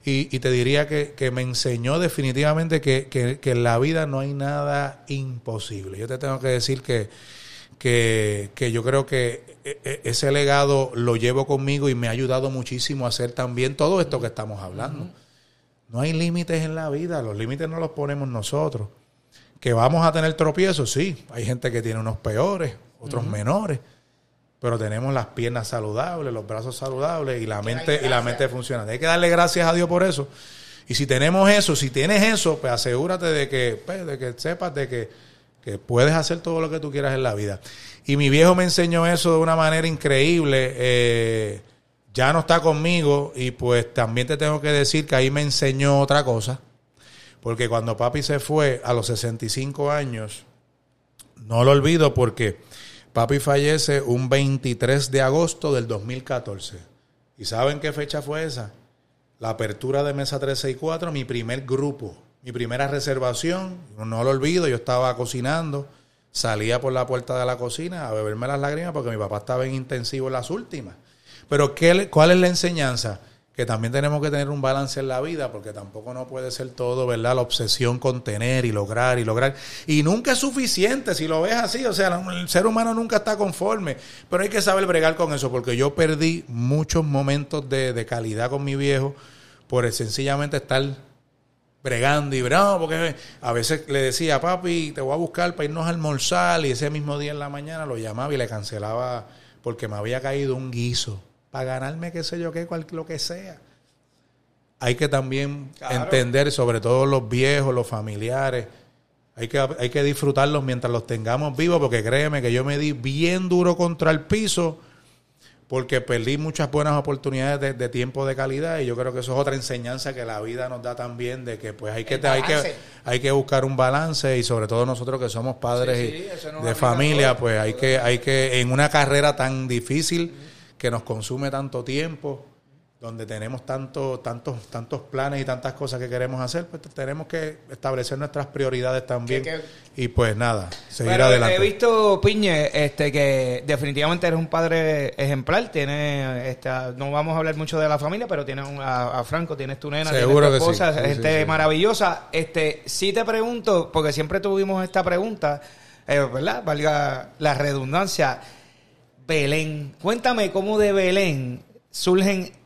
Speaker 3: y, y te diría que, que me enseñó definitivamente que, que, que en la vida no hay nada imposible. Yo te tengo que decir que que, que yo creo que e- e- ese legado lo llevo conmigo y me ha ayudado muchísimo a hacer también todo esto que estamos hablando. No hay límites en la vida, los límites no los ponemos nosotros. Que vamos a tener tropiezos, sí. Hay gente que tiene unos peores, otros menores, pero tenemos las piernas saludables, los brazos saludables y la mente y la mente funcionando. Hay que darle gracias a Dios por eso. Y si tenemos eso, si tienes eso, pues asegúrate de que, pues, de que sepas de que, que puedes hacer todo lo que tú quieras en la vida. Y mi viejo me enseñó eso de una manera increíble. eh, ya no está conmigo y pues también te tengo que decir que ahí me enseñó otra cosa. Porque cuando papi se fue a los 65 años, no lo olvido porque papi fallece un 23 de agosto del 2014. ¿Y saben qué fecha fue esa? La apertura de Mesa 364, mi primer grupo, mi primera reservación. No lo olvido, yo estaba cocinando, salía por la puerta de la cocina a beberme las lágrimas porque mi papá estaba en intensivo en las últimas. Pero ¿qué, ¿cuál es la enseñanza? que también tenemos que tener un balance en la vida, porque tampoco no puede ser todo, ¿verdad? La obsesión con tener y lograr y lograr. Y nunca es suficiente, si lo ves así, o sea, el ser humano nunca está conforme, pero hay que saber bregar con eso, porque yo perdí muchos momentos de, de calidad con mi viejo por sencillamente estar bregando y bregando, porque a veces le decía, papi, te voy a buscar para irnos a almorzar, y ese mismo día en la mañana lo llamaba y le cancelaba porque me había caído un guiso para ganarme qué sé yo qué, cual, lo que sea. Hay que también entender, sobre todo los viejos, los familiares, hay que, hay que disfrutarlos mientras los tengamos vivos, porque créeme que yo me di bien duro contra el piso porque perdí muchas buenas oportunidades de, tiempo de calidad y yo creo que eso es otra enseñanza que la vida nos da también de que pues hay que hay que hay que buscar un balance y sobre todo nosotros que somos padres de familia pues hay que hay que en una carrera tan difícil que nos consume tanto tiempo, donde tenemos tanto, tantos, tantos planes y tantas cosas que queremos hacer, pues tenemos que establecer nuestras prioridades también. Y pues nada, seguir adelante.
Speaker 1: He visto, Piñe, este, que definitivamente eres un padre ejemplar. Tiene, este, no vamos a hablar mucho de la familia, pero tienes a, Franco, tienes tu nena,
Speaker 3: Seguro
Speaker 1: tienes
Speaker 3: tu esposa,
Speaker 1: gente maravillosa. Este, sí te pregunto, porque siempre tuvimos esta pregunta, eh, ¿verdad? Valga la redundancia Belén. Cuéntame cómo de Belén surgen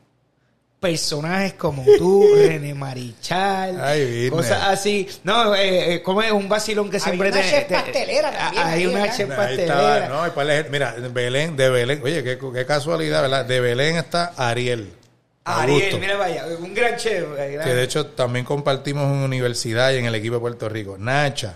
Speaker 1: personajes como tú, [laughs] René Marichal, cosas así. No, eh, eh como es un vacilón que siempre
Speaker 2: hay una chef pastelera también.
Speaker 1: Hay una chef pastelera.
Speaker 3: no, mira, Belén, de Belén, oye, qué, qué, casualidad, ¿verdad? De Belén está Ariel.
Speaker 1: Ariel, mira vaya, un gran chef.
Speaker 3: Que de hecho también compartimos en universidad y en el equipo de Puerto Rico. Nacha,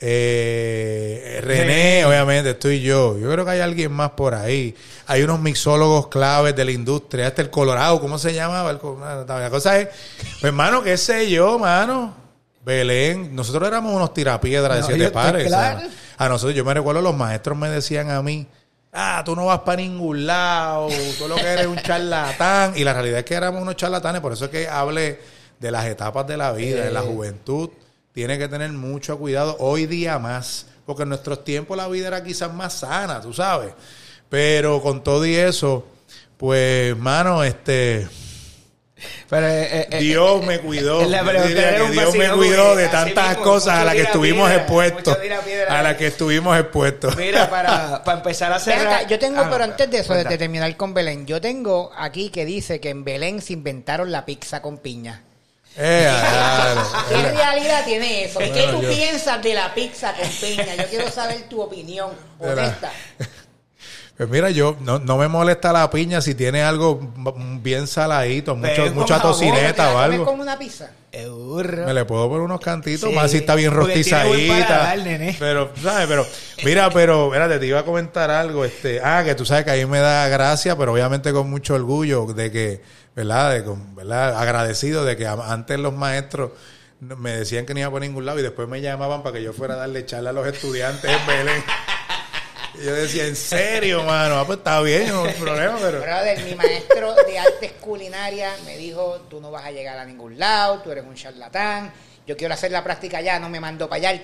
Speaker 3: eh, René, obviamente, estoy yo. Yo creo que hay alguien más por ahí. Hay unos mixólogos claves de la industria. Este el Colorado, ¿cómo se llama? La cosa es, pues, hermano, qué sé yo, mano. Belén, nosotros éramos unos tirapiedras de siete pares. a nosotros, yo me recuerdo, los maestros me decían a mí, ah, tú no vas para ningún lado, tú lo que eres un charlatán. Y la realidad es que éramos unos charlatanes, por eso es que hable de las etapas de la vida, de la juventud tiene que tener mucho cuidado hoy día más, porque en nuestros tiempos la vida era quizás más sana, tú sabes. Pero con todo y eso, pues, mano, este...
Speaker 1: Pero, eh, eh, eh,
Speaker 3: Dios me cuidó. Dios me cuidó de tantas cosas a las que estuvimos expuestos. A las que estuvimos expuestos. [laughs]
Speaker 1: Mira, para, para empezar a hacer.
Speaker 2: Yo tengo, pero antes de eso, de terminar con Belén, yo tengo aquí que dice que en Belén se inventaron la pizza con piña.
Speaker 3: Eh, [laughs]
Speaker 2: ¿Qué realidad tiene eso? ¿Qué tú piensas de la pizza con piña? Yo quiero saber tu opinión [laughs] honesta. [laughs]
Speaker 3: Pues mira, yo no, no, me molesta la piña si tiene algo bien saladito, mucho, mucha tocineta o algo.
Speaker 2: como una pizza?
Speaker 3: Me le puedo poner unos cantitos, más si está bien rostizadita. Pero, ¿sabes? Pero, mira, pero, espérate, te iba a comentar algo. este Ah, que tú sabes que a mí me da gracia, pero obviamente con mucho orgullo de que ¿verdad? De, ¿verdad? Agradecido de que antes los maestros me decían que no iba por ningún lado y después me llamaban para que yo fuera a darle charla a los estudiantes en Belén. Y yo decía, ¿en serio, mano? Ah, pues está bien, no hay problema, pero...
Speaker 2: Mi maestro de artes culinarias me dijo, tú no vas a llegar a ningún lado, tú eres un charlatán, yo quiero hacer la práctica allá, no me mandó para allá.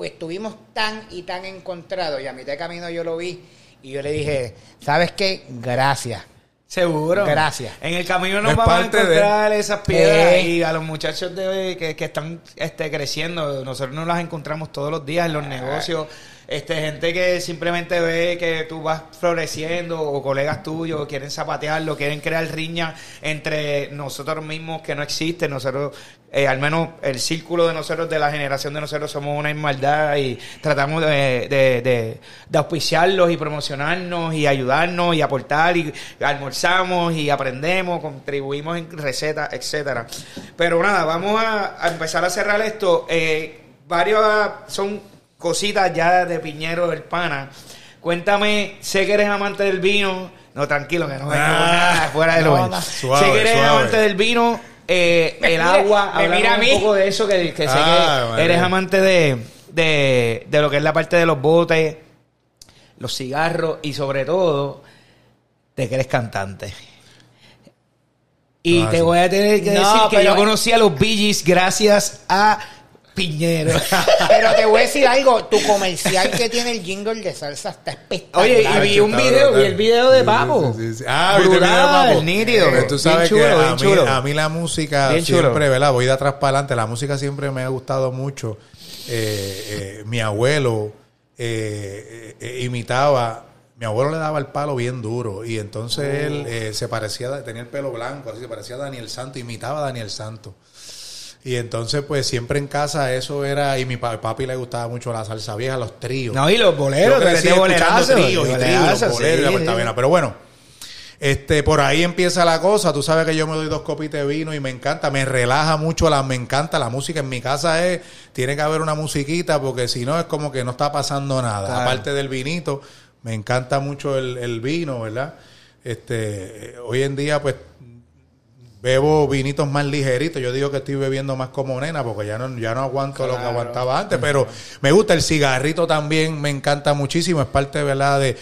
Speaker 2: Estuvimos tan y tan encontrados y a mitad de camino yo lo vi y yo le dije, ¿sabes qué? Gracias
Speaker 1: Seguro.
Speaker 2: Gracias.
Speaker 1: En el camino nos vamos a encontrar esas piedras y a los muchachos de, que, que están este, creciendo. Nosotros nos las encontramos todos los días en los negocios este gente que simplemente ve que tú vas floreciendo o colegas tuyos quieren zapatearlo, quieren crear riña entre nosotros mismos que no existe, nosotros eh, al menos el círculo de nosotros, de la generación de nosotros, somos una inmaldad y tratamos de, de, de, auspiciarlos y promocionarnos y ayudarnos y aportar y almorzamos y aprendemos, contribuimos en recetas, etcétera. Pero nada, vamos a, empezar a cerrar esto. Eh, varios son cositas ya de Piñero del Pana. Cuéntame, sé que eres amante del vino. No, tranquilo, que no vengo ah, nada fuera de lo Sé que eres amante del vino, eh, el agua. mira un poco de eso, que, sé ah, que eres amante de, de, de lo que es la parte de los botes, los cigarros y sobre todo de que eres cantante. Y ah, te voy a tener que decir que yo conocí a los Bee gracias a Piñero. [laughs]
Speaker 2: Pero te voy a decir algo, tu comercial que tiene el jingle de salsa está espectacular.
Speaker 1: Oye, y vi un video,
Speaker 3: brutal.
Speaker 1: vi el video de Papo.
Speaker 3: sí, sí, sí. Ah, ¿viste el video de
Speaker 1: Brutal,
Speaker 3: Papo?
Speaker 1: nítido.
Speaker 3: Pues tú
Speaker 1: Bien
Speaker 3: sabes
Speaker 1: chulo,
Speaker 3: que
Speaker 1: bien
Speaker 3: a mí,
Speaker 1: chulo.
Speaker 3: a mí la música
Speaker 1: Bien
Speaker 3: siempre,
Speaker 1: chulo.
Speaker 3: ¿verdad? Voy de atrás para adelante. La música siempre me ha gustado mucho. Eh, eh, mi abuelo eh, eh, eh, imitaba... Mi abuelo le daba el palo bien duro y entonces él
Speaker 1: Oh.
Speaker 3: eh, se parecía, tenía el pelo blanco, así se parecía a Daniel Santo, imitaba a Daniel Santo. Y entonces, pues siempre en casa eso era, y mi pa- papi le gustaba mucho la salsa vieja, los tríos.
Speaker 1: No, y los boleros, de
Speaker 3: escuchando
Speaker 1: bolerazo.
Speaker 3: tríos y tríos, boleros
Speaker 1: sí, sí.
Speaker 3: Pero bueno, este, por ahí empieza la cosa. Tú sabes que yo me doy dos copitas de vino y me encanta, me relaja mucho, la, me encanta la música. En mi casa es, tiene que haber una musiquita porque si no es como que no está pasando nada.
Speaker 1: Claro.
Speaker 3: Aparte del vinito, me encanta mucho el, el vino, ¿verdad? Este, hoy en día, pues, bebo vinitos más ligeritos. Yo digo que estoy bebiendo más como nena porque ya no, ya no aguanto lo que
Speaker 1: Claro.
Speaker 3: aguantaba antes, pero me gusta el cigarrito también, me encanta muchísimo. Es parte, ¿verdad? De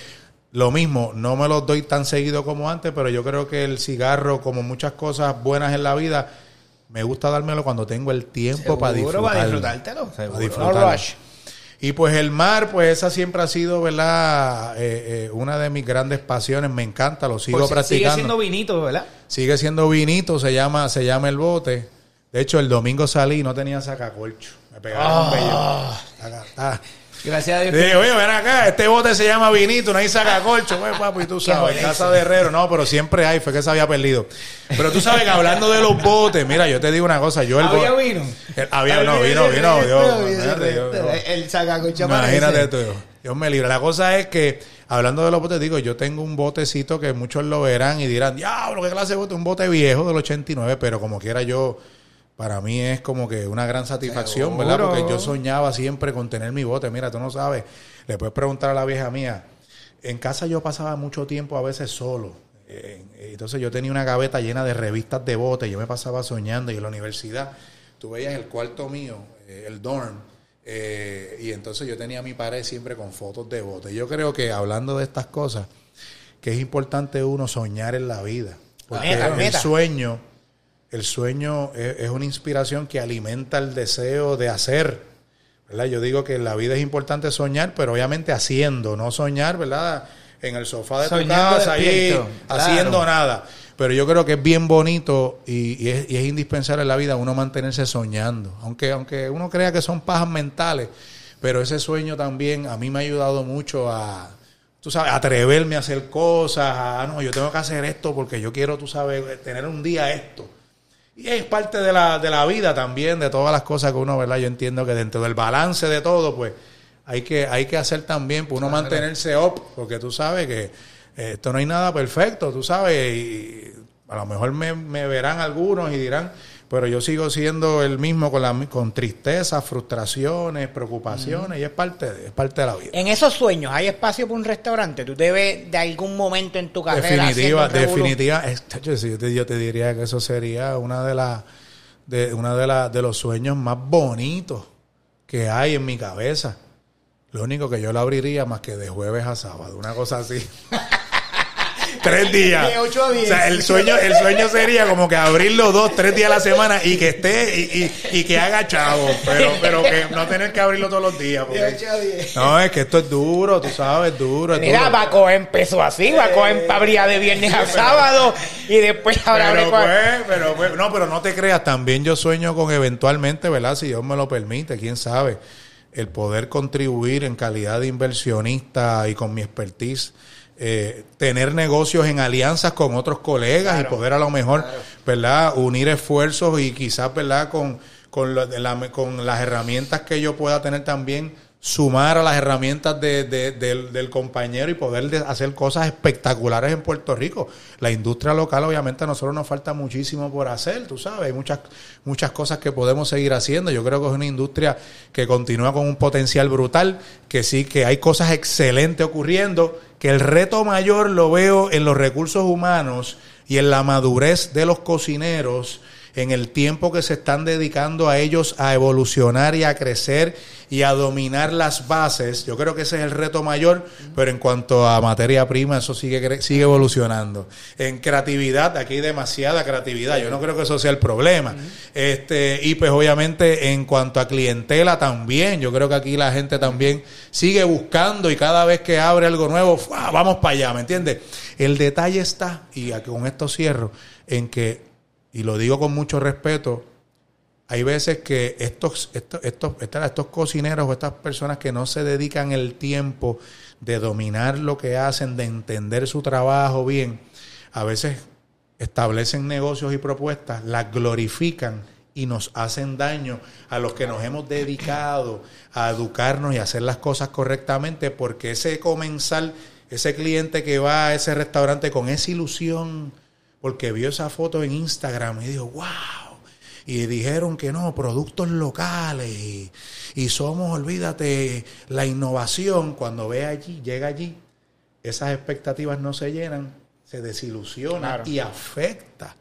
Speaker 3: lo mismo, no me los doy tan seguido como antes, pero yo creo que el cigarro, como muchas cosas buenas en la vida, me gusta dármelo cuando tengo el tiempo para
Speaker 1: Seguro,
Speaker 3: disfrutar.
Speaker 1: para disfrutártelo. seguro.
Speaker 3: Para disfrutarlo.
Speaker 2: No rush.
Speaker 3: Y pues el mar, pues esa siempre ha sido, ¿verdad? Eh, eh, una de mis grandes pasiones, me encanta, lo sigo
Speaker 1: Pues,
Speaker 3: practicando.
Speaker 1: Sigue siendo vinito, ¿verdad?
Speaker 3: Sigue siendo vinito, se llama, se llama el bote. De hecho, el domingo salí y no tenía sacacorcho. Me pegaron un bello. Acá, ah.
Speaker 1: Gracias a Dios.
Speaker 3: Dije, oye, ven acá, este bote se llama vinito, no hay sacacorcho, [laughs] pues, papi, y tú sabes, casa de herrero, no, pero siempre hay, fue que se había perdido. Pero tú sabes que hablando de los botes, mira, yo te digo una cosa, yo el
Speaker 1: ¿Había vino?
Speaker 3: El- había, no, vino, vino, Dios, imagínate.
Speaker 1: El sacacocha
Speaker 3: Imagínate tú. Dios me libre. La cosa es que, hablando de los botes, digo, yo tengo un botecito que muchos lo verán y dirán, diablo, qué clase de bote, un bote viejo del 89, pero como quiera yo, para mí es como que una gran satisfacción,
Speaker 1: Seguro.
Speaker 3: ¿verdad? Porque yo soñaba siempre con tener mi bote. Mira, tú no sabes, le puedes preguntar a la vieja mía. En casa yo pasaba mucho tiempo a veces solo. Eh, entonces yo tenía una gaveta llena de revistas de bote. Yo me pasaba soñando y en la universidad tú veías el cuarto mío, eh, el dorm, eh, y entonces yo tenía mi pared siempre con fotos de bote. Yo creo que hablando de estas cosas, que es importante uno soñar en la vida. Porque
Speaker 2: Meta,
Speaker 3: el
Speaker 2: meta.
Speaker 3: sueño, el sueño es, es una inspiración que alimenta el deseo de hacer. ¿verdad? Yo digo que en la vida es importante soñar, pero obviamente haciendo, no soñar, ¿verdad? En el sofá de tu casa, ahí,
Speaker 1: claro.
Speaker 3: haciendo nada. Pero yo creo que es bien bonito y, y es, y es indispensable en la vida uno mantenerse soñando. Aunque, aunque uno crea que son pajas mentales, pero ese sueño también a mí me ha ayudado mucho a, tú sabes, atreverme a hacer cosas, a, no, yo tengo que hacer esto porque yo quiero, tú sabes, tener un día esto. Y es parte de la, de la vida también, de todas las cosas que uno, ¿verdad? Yo entiendo que dentro del balance de todo, pues hay que, hay que hacer también, pues uno mantenerse up, porque tú sabes que esto no hay nada perfecto, tú sabes, y a lo mejor me, me verán algunos y dirán, pero yo sigo siendo el mismo con, la, con tristezas, frustraciones, preocupaciones, y es parte, de, es parte de la vida.
Speaker 2: En esos sueños, ¿hay espacio para un restaurante? ¿Tú debes de algún momento en tu carrera
Speaker 3: definitiva, definitiva. yo, te, yo te diría que eso sería una de las de una de las de los sueños más bonitos que hay en mi cabeza. Lo único que yo lo abriría más que de jueves a sábado, una cosa así. [laughs] tres días.
Speaker 2: De ocho a diez.
Speaker 3: O sea, el sueño, el sueño sería como que abrirlo dos, tres días a la semana y que esté y, y- y que haga chavo, pero, pero que no tener que abrirlo todos los días. porque- no, es que esto es duro, tú sabes, es duro. Es
Speaker 2: Mira,
Speaker 3: duro.
Speaker 2: Baco empezó así, Baco abría de viernes a sábado y después ahora
Speaker 3: Pero pues, pero pues, no, pero no te creas, también yo sueño con eventualmente, ¿verdad? Si Dios me lo permite, quién sabe, el poder contribuir en calidad de inversionista y con mi expertise, eh, tener negocios en alianzas con otros colegas y poder a lo mejor, ¿verdad? Unir esfuerzos y quizás, ¿verdad? Con, con, la- con las herramientas que yo pueda tener también sumar a las herramientas de- de- del, del compañero y poder de- hacer cosas espectaculares en Puerto Rico. La industria local, obviamente, a nosotros nos falta muchísimo por hacer, tú sabes, hay muchas, muchas cosas que podemos seguir haciendo. Yo creo que es una industria que continúa con un potencial brutal, que sí, que hay cosas excelentes ocurriendo, que el reto mayor lo veo en los recursos humanos y en la madurez de los cocineros en el tiempo que se están dedicando a ellos a evolucionar y a crecer y a dominar las bases. Yo creo que ese es el reto mayor, pero en cuanto a materia prima, eso sigue, sigue evolucionando. En creatividad, aquí hay demasiada creatividad. Yo no creo que eso sea el problema. Este, y pues obviamente en cuanto a clientela también, yo creo que aquí la gente también sigue buscando y cada vez que abre algo nuevo, vamos para allá, ¿me entiendes? El detalle está, y con esto cierro, en que, y lo digo con mucho respeto, hay veces que estos, estos, estos, estos cocineros o estas personas que no se dedican el tiempo de dominar lo que hacen, de entender su trabajo bien, a veces establecen negocios y propuestas, las glorifican y nos hacen daño a los que nos hemos dedicado a educarnos y hacer las cosas correctamente, porque ese comensal, ese cliente que va a ese restaurante con esa ilusión, porque vio esa foto en Instagram y dijo, wow, y dijeron que no, productos locales y, y somos, olvídate, la innovación, cuando ve allí, llega allí, esas expectativas no se llenan, se desilusiona y afecta.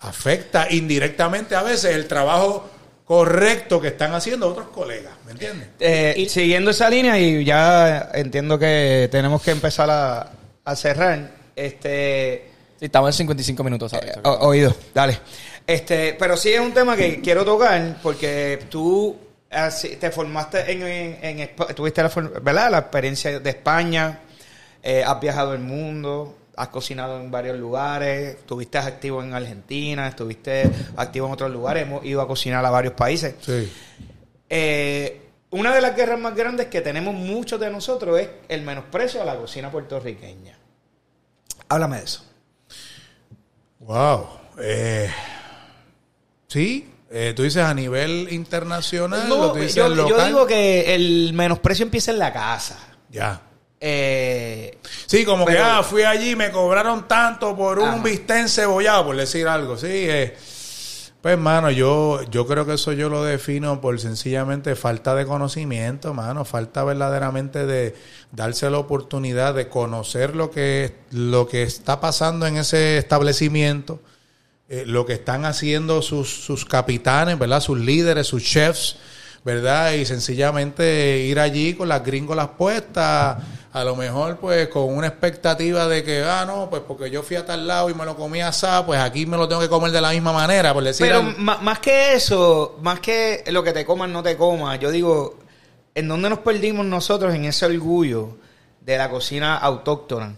Speaker 3: Afecta indirectamente a veces el trabajo correcto que están haciendo otros colegas, ¿me entiendes?
Speaker 1: Eh, siguiendo esa línea y ya entiendo que tenemos que empezar a, a cerrar. Este,
Speaker 4: Sí, estamos en 55 minutos, ¿sabes?
Speaker 1: eh, o- oído, dale. Este, pero sí es un tema que quiero tocar porque tú así, te formaste en, en, tuviste la, for- ¿verdad? la experiencia de España, eh, has viajado el mundo, has cocinado en varios lugares, estuviste activo en Argentina, estuviste activo en otros lugares, hemos ido a cocinar a varios países.
Speaker 3: Sí.
Speaker 1: Eh, una de las guerras más grandes que tenemos muchos de nosotros es el menosprecio a la cocina puertorriqueña. Háblame de eso.
Speaker 3: Wow. Eh, sí, eh, tú dices a nivel internacional,
Speaker 1: No,
Speaker 3: o tú dices
Speaker 1: yo, yo digo que el menosprecio empieza en la casa.
Speaker 3: Ya.
Speaker 1: Eh,
Speaker 3: Sí, como que, ah, fui allí, me cobraron tanto por un bistec cebollado, por decir algo. Sí, eh, pues, mano, yo, yo creo que eso yo lo defino por sencillamente falta de conocimiento, mano, falta verdaderamente de darse la oportunidad de conocer lo que, lo que está pasando en ese establecimiento, eh, lo que están haciendo sus, sus capitanes, ¿verdad? Sus líderes, sus chefs, ¿verdad? Y sencillamente ir allí con las gringolas puestas, a lo mejor pues con una expectativa de que, ah, no, pues porque yo fui a tal lado y me lo comí asado, pues aquí me lo tengo que comer de la misma manera, por decir
Speaker 1: pero
Speaker 3: algo.
Speaker 1: más que eso, más que lo que te comas, no te comas, yo digo, ¿en dónde nos perdimos nosotros en ese orgullo de la cocina autóctona?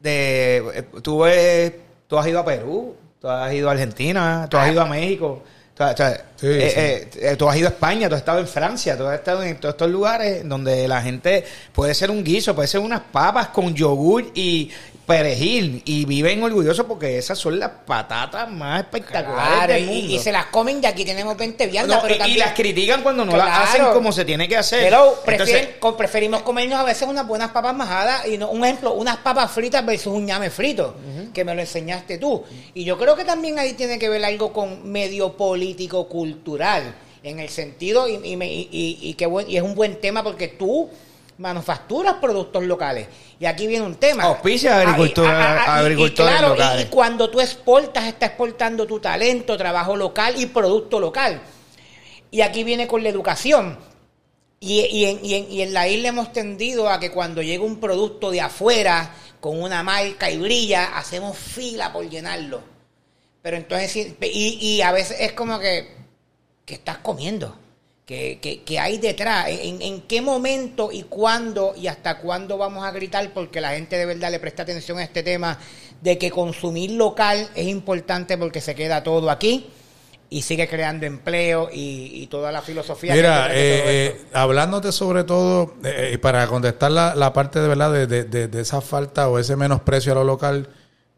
Speaker 1: De, eh, tú, ves- tú has ido a Perú, tú has ido a Argentina, tú has ido a México. Tú has- o sea,
Speaker 3: Sí,
Speaker 1: eh,
Speaker 3: sí.
Speaker 1: eh, eh, tú has ido a España, tú has estado en Francia, tú has estado en todos estos lugares donde la gente puede ser un guiso, puede ser unas papas con yogur y perejil y viven orgullosos porque esas son las patatas más espectaculares
Speaker 2: Claro,
Speaker 1: del
Speaker 2: y,
Speaker 1: mundo.
Speaker 2: y se las comen y aquí tenemos 20 viandas,
Speaker 1: No,
Speaker 2: pero
Speaker 1: y- las critican cuando no las hacen como se tiene que hacer.
Speaker 2: Pero prefieren-
Speaker 1: Entonces,
Speaker 2: co- preferimos comernos a veces unas buenas papas majadas y no, un ejemplo, unas papas fritas versus un ñame frito, que me lo enseñaste tú. Y yo creo que también ahí tiene que ver algo con medio político cultural, en el sentido, y, y me- y- y- y qué buen- y es un buen tema porque tú manufacturas productos locales. Y aquí viene un tema.
Speaker 1: Auspicia agricultura-
Speaker 2: Ah, y- y-
Speaker 1: agricultores
Speaker 2: claro,
Speaker 1: locales.
Speaker 2: y cuando tú exportas, estás exportando tu talento, trabajo local y producto local. Y aquí viene con la educación. Y, y en, y en- y en la isla hemos tendido a que cuando llega un producto de afuera con una marca y brilla, hacemos fila por llenarlo. Pero entonces, y, y a veces es como que, ¿qué estás comiendo? ¿Qué, qué- qué hay detrás? ¿En, en qué momento y cuándo y hasta cuándo vamos a gritar? Porque la gente de verdad le presta atención a este tema de que consumir local es importante porque se queda todo aquí y sigue creando empleo y, y toda la filosofía. que
Speaker 3: Mira,
Speaker 2: todo
Speaker 3: eh, eh, hablándote sobre todo, eh, y para contestar la, la parte de verdad de, de- de- de esa falta o ese menosprecio a lo local,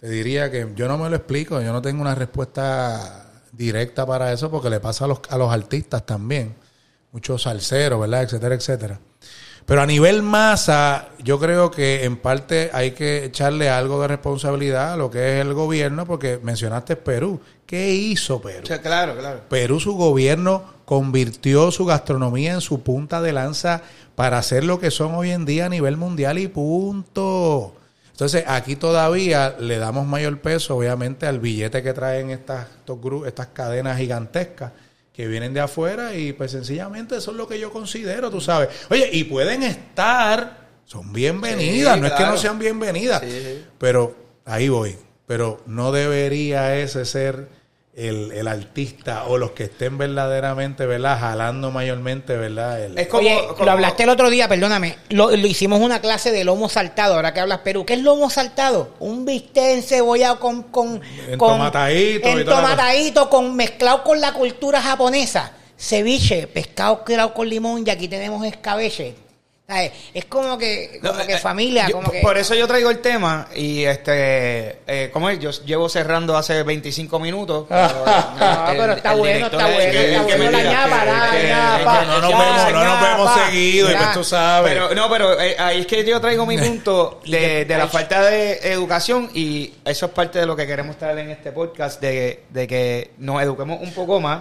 Speaker 3: te diría que yo no me lo explico, yo no tengo una respuesta directa para eso porque le pasa a los, a los artistas también, muchos salseros, ¿verdad? Etcétera, etcétera. Pero a nivel masa, yo creo que en parte hay que echarle algo de responsabilidad a lo que es el gobierno, porque mencionaste Perú. ¿Qué hizo Perú?
Speaker 1: o sea, claro, claro.
Speaker 3: Perú, su gobierno convirtió su gastronomía en su punta de lanza para hacer lo que son hoy en día a nivel mundial y punto. Entonces, aquí todavía le damos mayor peso, obviamente, al billete que traen estas, estos estas cadenas gigantescas que vienen de afuera y pues sencillamente eso es lo que yo considero, tú sabes. Oye, y pueden estar, son bienvenidas,
Speaker 1: Sí,
Speaker 3: no es que no sean bienvenidas,
Speaker 1: sí.
Speaker 3: pero ahí voy. Pero no debería ese ser el, el artista o los que estén verdaderamente, ¿verdad? Jalando mayormente, ¿verdad? El-
Speaker 1: Es como,
Speaker 2: Oye,
Speaker 1: como-
Speaker 2: lo hablaste el otro día, perdóname. Lo, lo hicimos una clase de lomo saltado, ahora que hablas Perú. ¿Qué es lomo saltado? Un bistec encebollado con... con
Speaker 3: Entomatadito la
Speaker 2: Entomatadito, con, mezclado con la cultura japonesa. Ceviche, pescado curado con limón y aquí tenemos escabeche. Es como que, como que
Speaker 1: eh,
Speaker 2: familia,
Speaker 1: yo-
Speaker 2: como que...
Speaker 1: Por eso yo traigo el tema y este, eh, como es, yo llevo cerrando hace 25 minutos.
Speaker 2: No, pero [laughs] está bueno, está bueno,
Speaker 3: está bueno, la
Speaker 2: ñapa, la
Speaker 3: que-
Speaker 2: ñapa,
Speaker 3: que no nos vemos, no nos vemos seguido y pues tú sabes.
Speaker 1: Pero, no, pero eh, ahí es que yo traigo mi punto de, de la falta de educación y eso es parte de lo que queremos traer en este podcast, de, de que nos eduquemos un poco más.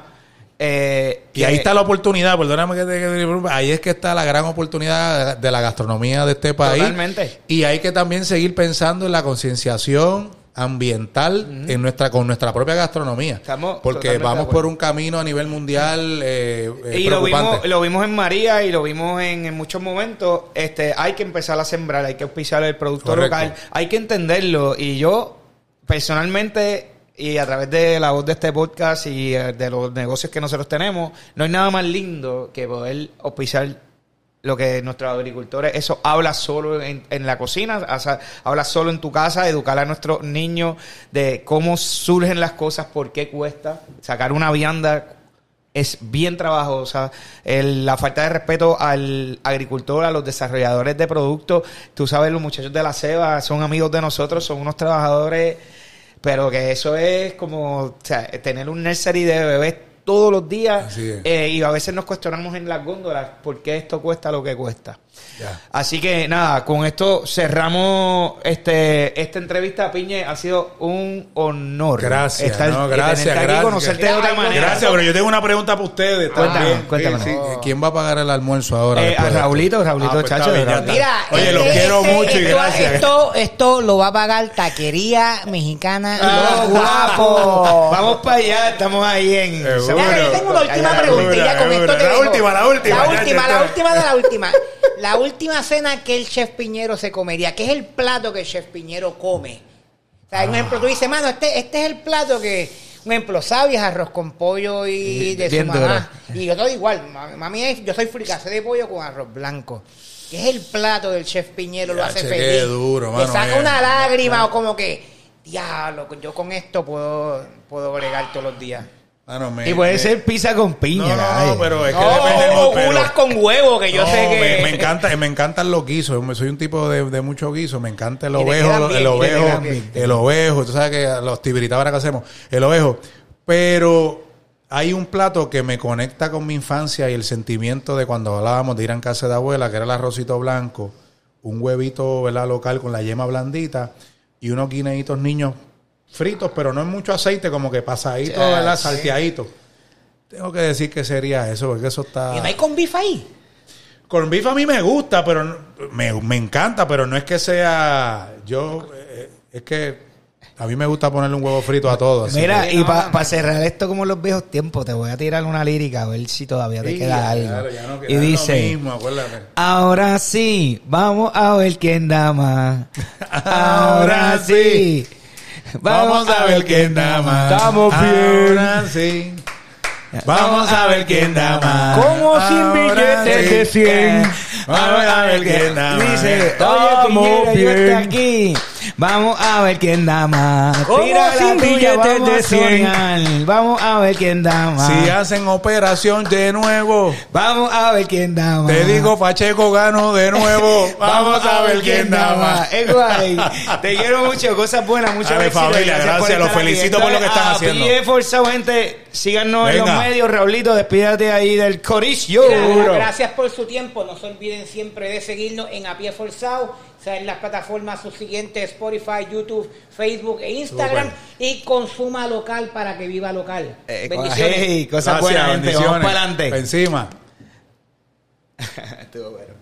Speaker 1: Eh,
Speaker 3: Y ahí está la oportunidad, perdóname que te ahí es que está la gran oportunidad de la gastronomía de este país.
Speaker 1: Totalmente.
Speaker 3: Y hay que también seguir pensando en la concienciación ambiental en nuestra con nuestra propia gastronomía.
Speaker 1: Estamos
Speaker 3: porque vamos por un camino a nivel mundial eh, eh,
Speaker 1: y lo vimos, lo vimos en María y lo vimos en, en muchos momentos. Este, hay que empezar a sembrar, hay que auspiciar el producto
Speaker 3: Correcto.
Speaker 1: local, hay que entenderlo. Y yo, personalmente, y a través de la voz de este podcast y eh, de los negocios que nosotros tenemos, no hay nada más lindo que poder auspiciar lo que nuestros agricultores, eso habla solo en, la cocina, o habla solo en tu casa, educar a nuestros niños de cómo surgen las cosas, por qué cuesta, sacar una vianda es bien trabajosa, el- la falta de respeto al agricultor, a los desarrolladores de productos, tú sabes, los muchachos de la ceba son amigos de nosotros, son unos trabajadores, pero que eso es como o sea, tener un nursery de bebés todos los días eh, y a veces nos cuestionamos en las góndolas por qué esto cuesta lo que cuesta. Así que nada, con esto cerramos este esta entrevista, Piñe. Ha sido un honor.
Speaker 3: Gracias,
Speaker 1: estar-
Speaker 3: no, gracias,
Speaker 1: aquí,
Speaker 3: gracias.
Speaker 1: conocerte de otra manera.
Speaker 3: Gracias, pero yo tengo una pregunta para ustedes
Speaker 1: Cuéntame,
Speaker 3: también.
Speaker 1: cuéntame.
Speaker 3: Sí, sí. ¿Quién va a pagar el almuerzo ahora?
Speaker 1: Eh, a? Raulito, Raulito,
Speaker 3: Ah, pues está
Speaker 1: chacho,
Speaker 3: bien,
Speaker 1: Raulito.
Speaker 2: Mira,
Speaker 3: Oye,
Speaker 2: este-
Speaker 3: los quiero
Speaker 2: este-
Speaker 3: mucho y
Speaker 2: esto,
Speaker 3: gracias.
Speaker 2: Esto, esto lo va a pagar Taquería Mexicana
Speaker 1: Ah,
Speaker 2: Los
Speaker 1: guapo.
Speaker 2: Guapos.
Speaker 1: Vamos para allá, estamos ahí en.
Speaker 3: Seguro.
Speaker 2: Ya, yo tengo una última pregunta ya con esto te
Speaker 3: La última, la última,
Speaker 2: La última, la última de la última. La última cena que el chef Piñero se comería. ¿Qué es el plato que el chef Piñero come? O sea, un ejemplo, tú dices, mano, este, este es el plato que... Un ejemplo, sabias, arroz con pollo y de su
Speaker 1: Bien
Speaker 2: mamá. Y yo todo igual. Mami, yo soy fricase de pollo con arroz blanco. ¿Qué es el plato del chef Piñero? Lo hace
Speaker 3: che,
Speaker 2: feliz.
Speaker 3: qué duro, mano,
Speaker 2: saca
Speaker 3: eh.
Speaker 2: una lágrima o como que, diablo, yo con esto puedo, puedo bregar todos los días.
Speaker 3: Ah, no, me-
Speaker 1: Y puede
Speaker 3: me-
Speaker 1: ser pizza con piña.
Speaker 3: No, no, pero es que
Speaker 2: No,
Speaker 3: depende del
Speaker 2: con huevo, que yo
Speaker 3: No,
Speaker 2: sé que...
Speaker 3: me, me encanta, me encantan los guisos. Soy un tipo de, de mucho guiso. Me encanta el ovejo, el ovejo, el ovejo. Tú sabes que los tibiritas ahora que hacemos, el ovejo. Pero hay un plato que me conecta con mi infancia y el sentimiento de cuando hablábamos de ir a casa de abuela, que era el arrocito blanco, un huevito ¿verdad? local con la yema blandita y unos guineitos niños fritos, pero no en mucho aceite, como que pasaditos,
Speaker 1: Ya,
Speaker 3: ¿verdad?
Speaker 1: sí.
Speaker 3: Salteaditos. Tengo que decir que sería eso, porque eso está...
Speaker 2: ¿Y no hay con bife ahí?
Speaker 3: Corn beef a mí me gusta, pero no- me, me encanta, pero no es que sea. Yo. eh, es que a mí me gusta ponerle un huevo frito a todo. así
Speaker 1: Mira,
Speaker 3: que-
Speaker 1: y para cerrar esto como en los viejos tiempos, te voy a tirar una lírica a ver si todavía te
Speaker 3: Sí,
Speaker 1: queda algo.
Speaker 3: claro, ya no queda
Speaker 1: y
Speaker 3: lo
Speaker 1: dice,
Speaker 3: mismo, acuérdate.
Speaker 1: ahora sí, vamos a ver quién da más. [laughs] Ahora sí,
Speaker 3: Vamos a ver quién da más.
Speaker 1: Estamos bien.
Speaker 3: Ahora sí. Vamos a ver quién da más.
Speaker 1: Como sin billetes
Speaker 3: sí.
Speaker 1: de 100.
Speaker 3: Vamos a ver quién da más.
Speaker 1: Dice, oye,
Speaker 4: Estamos
Speaker 1: Piñera, yo estoy aquí. Vamos a ver quién da más.
Speaker 2: ¿Cómo
Speaker 1: Tira la vamos
Speaker 2: de
Speaker 1: a
Speaker 2: 100?
Speaker 1: soñar. Vamos a ver quién da más.
Speaker 3: Si hacen operación de nuevo.
Speaker 1: Vamos a ver quién da más.
Speaker 3: Te digo, Pacheco gano de nuevo. [laughs] Vamos a ver quién da más.
Speaker 1: Es guay. Te quiero mucho, cosas buenas, muchas y
Speaker 3: familia, gracias, los felicito por lo que están
Speaker 1: a
Speaker 3: haciendo.
Speaker 1: PIE Forzado, gente. Síganos en los medios. Raulito, despídate ahí del corillo.
Speaker 2: Gracias por su tiempo. No se olviden siempre de seguirnos en A Pie Forzado. Sea, en las plataformas subsiguientes Spotify, YouTube, Facebook e Instagram.
Speaker 3: Súper.
Speaker 2: Y consuma local para que viva local.
Speaker 1: Eh,
Speaker 2: Bendiciones.
Speaker 1: hey, cosas
Speaker 3: Gracias,
Speaker 1: buenas, gente. Vamos
Speaker 3: bendiciones.
Speaker 1: para adelante.
Speaker 3: Encima.
Speaker 1: Estuvo bueno. [laughs]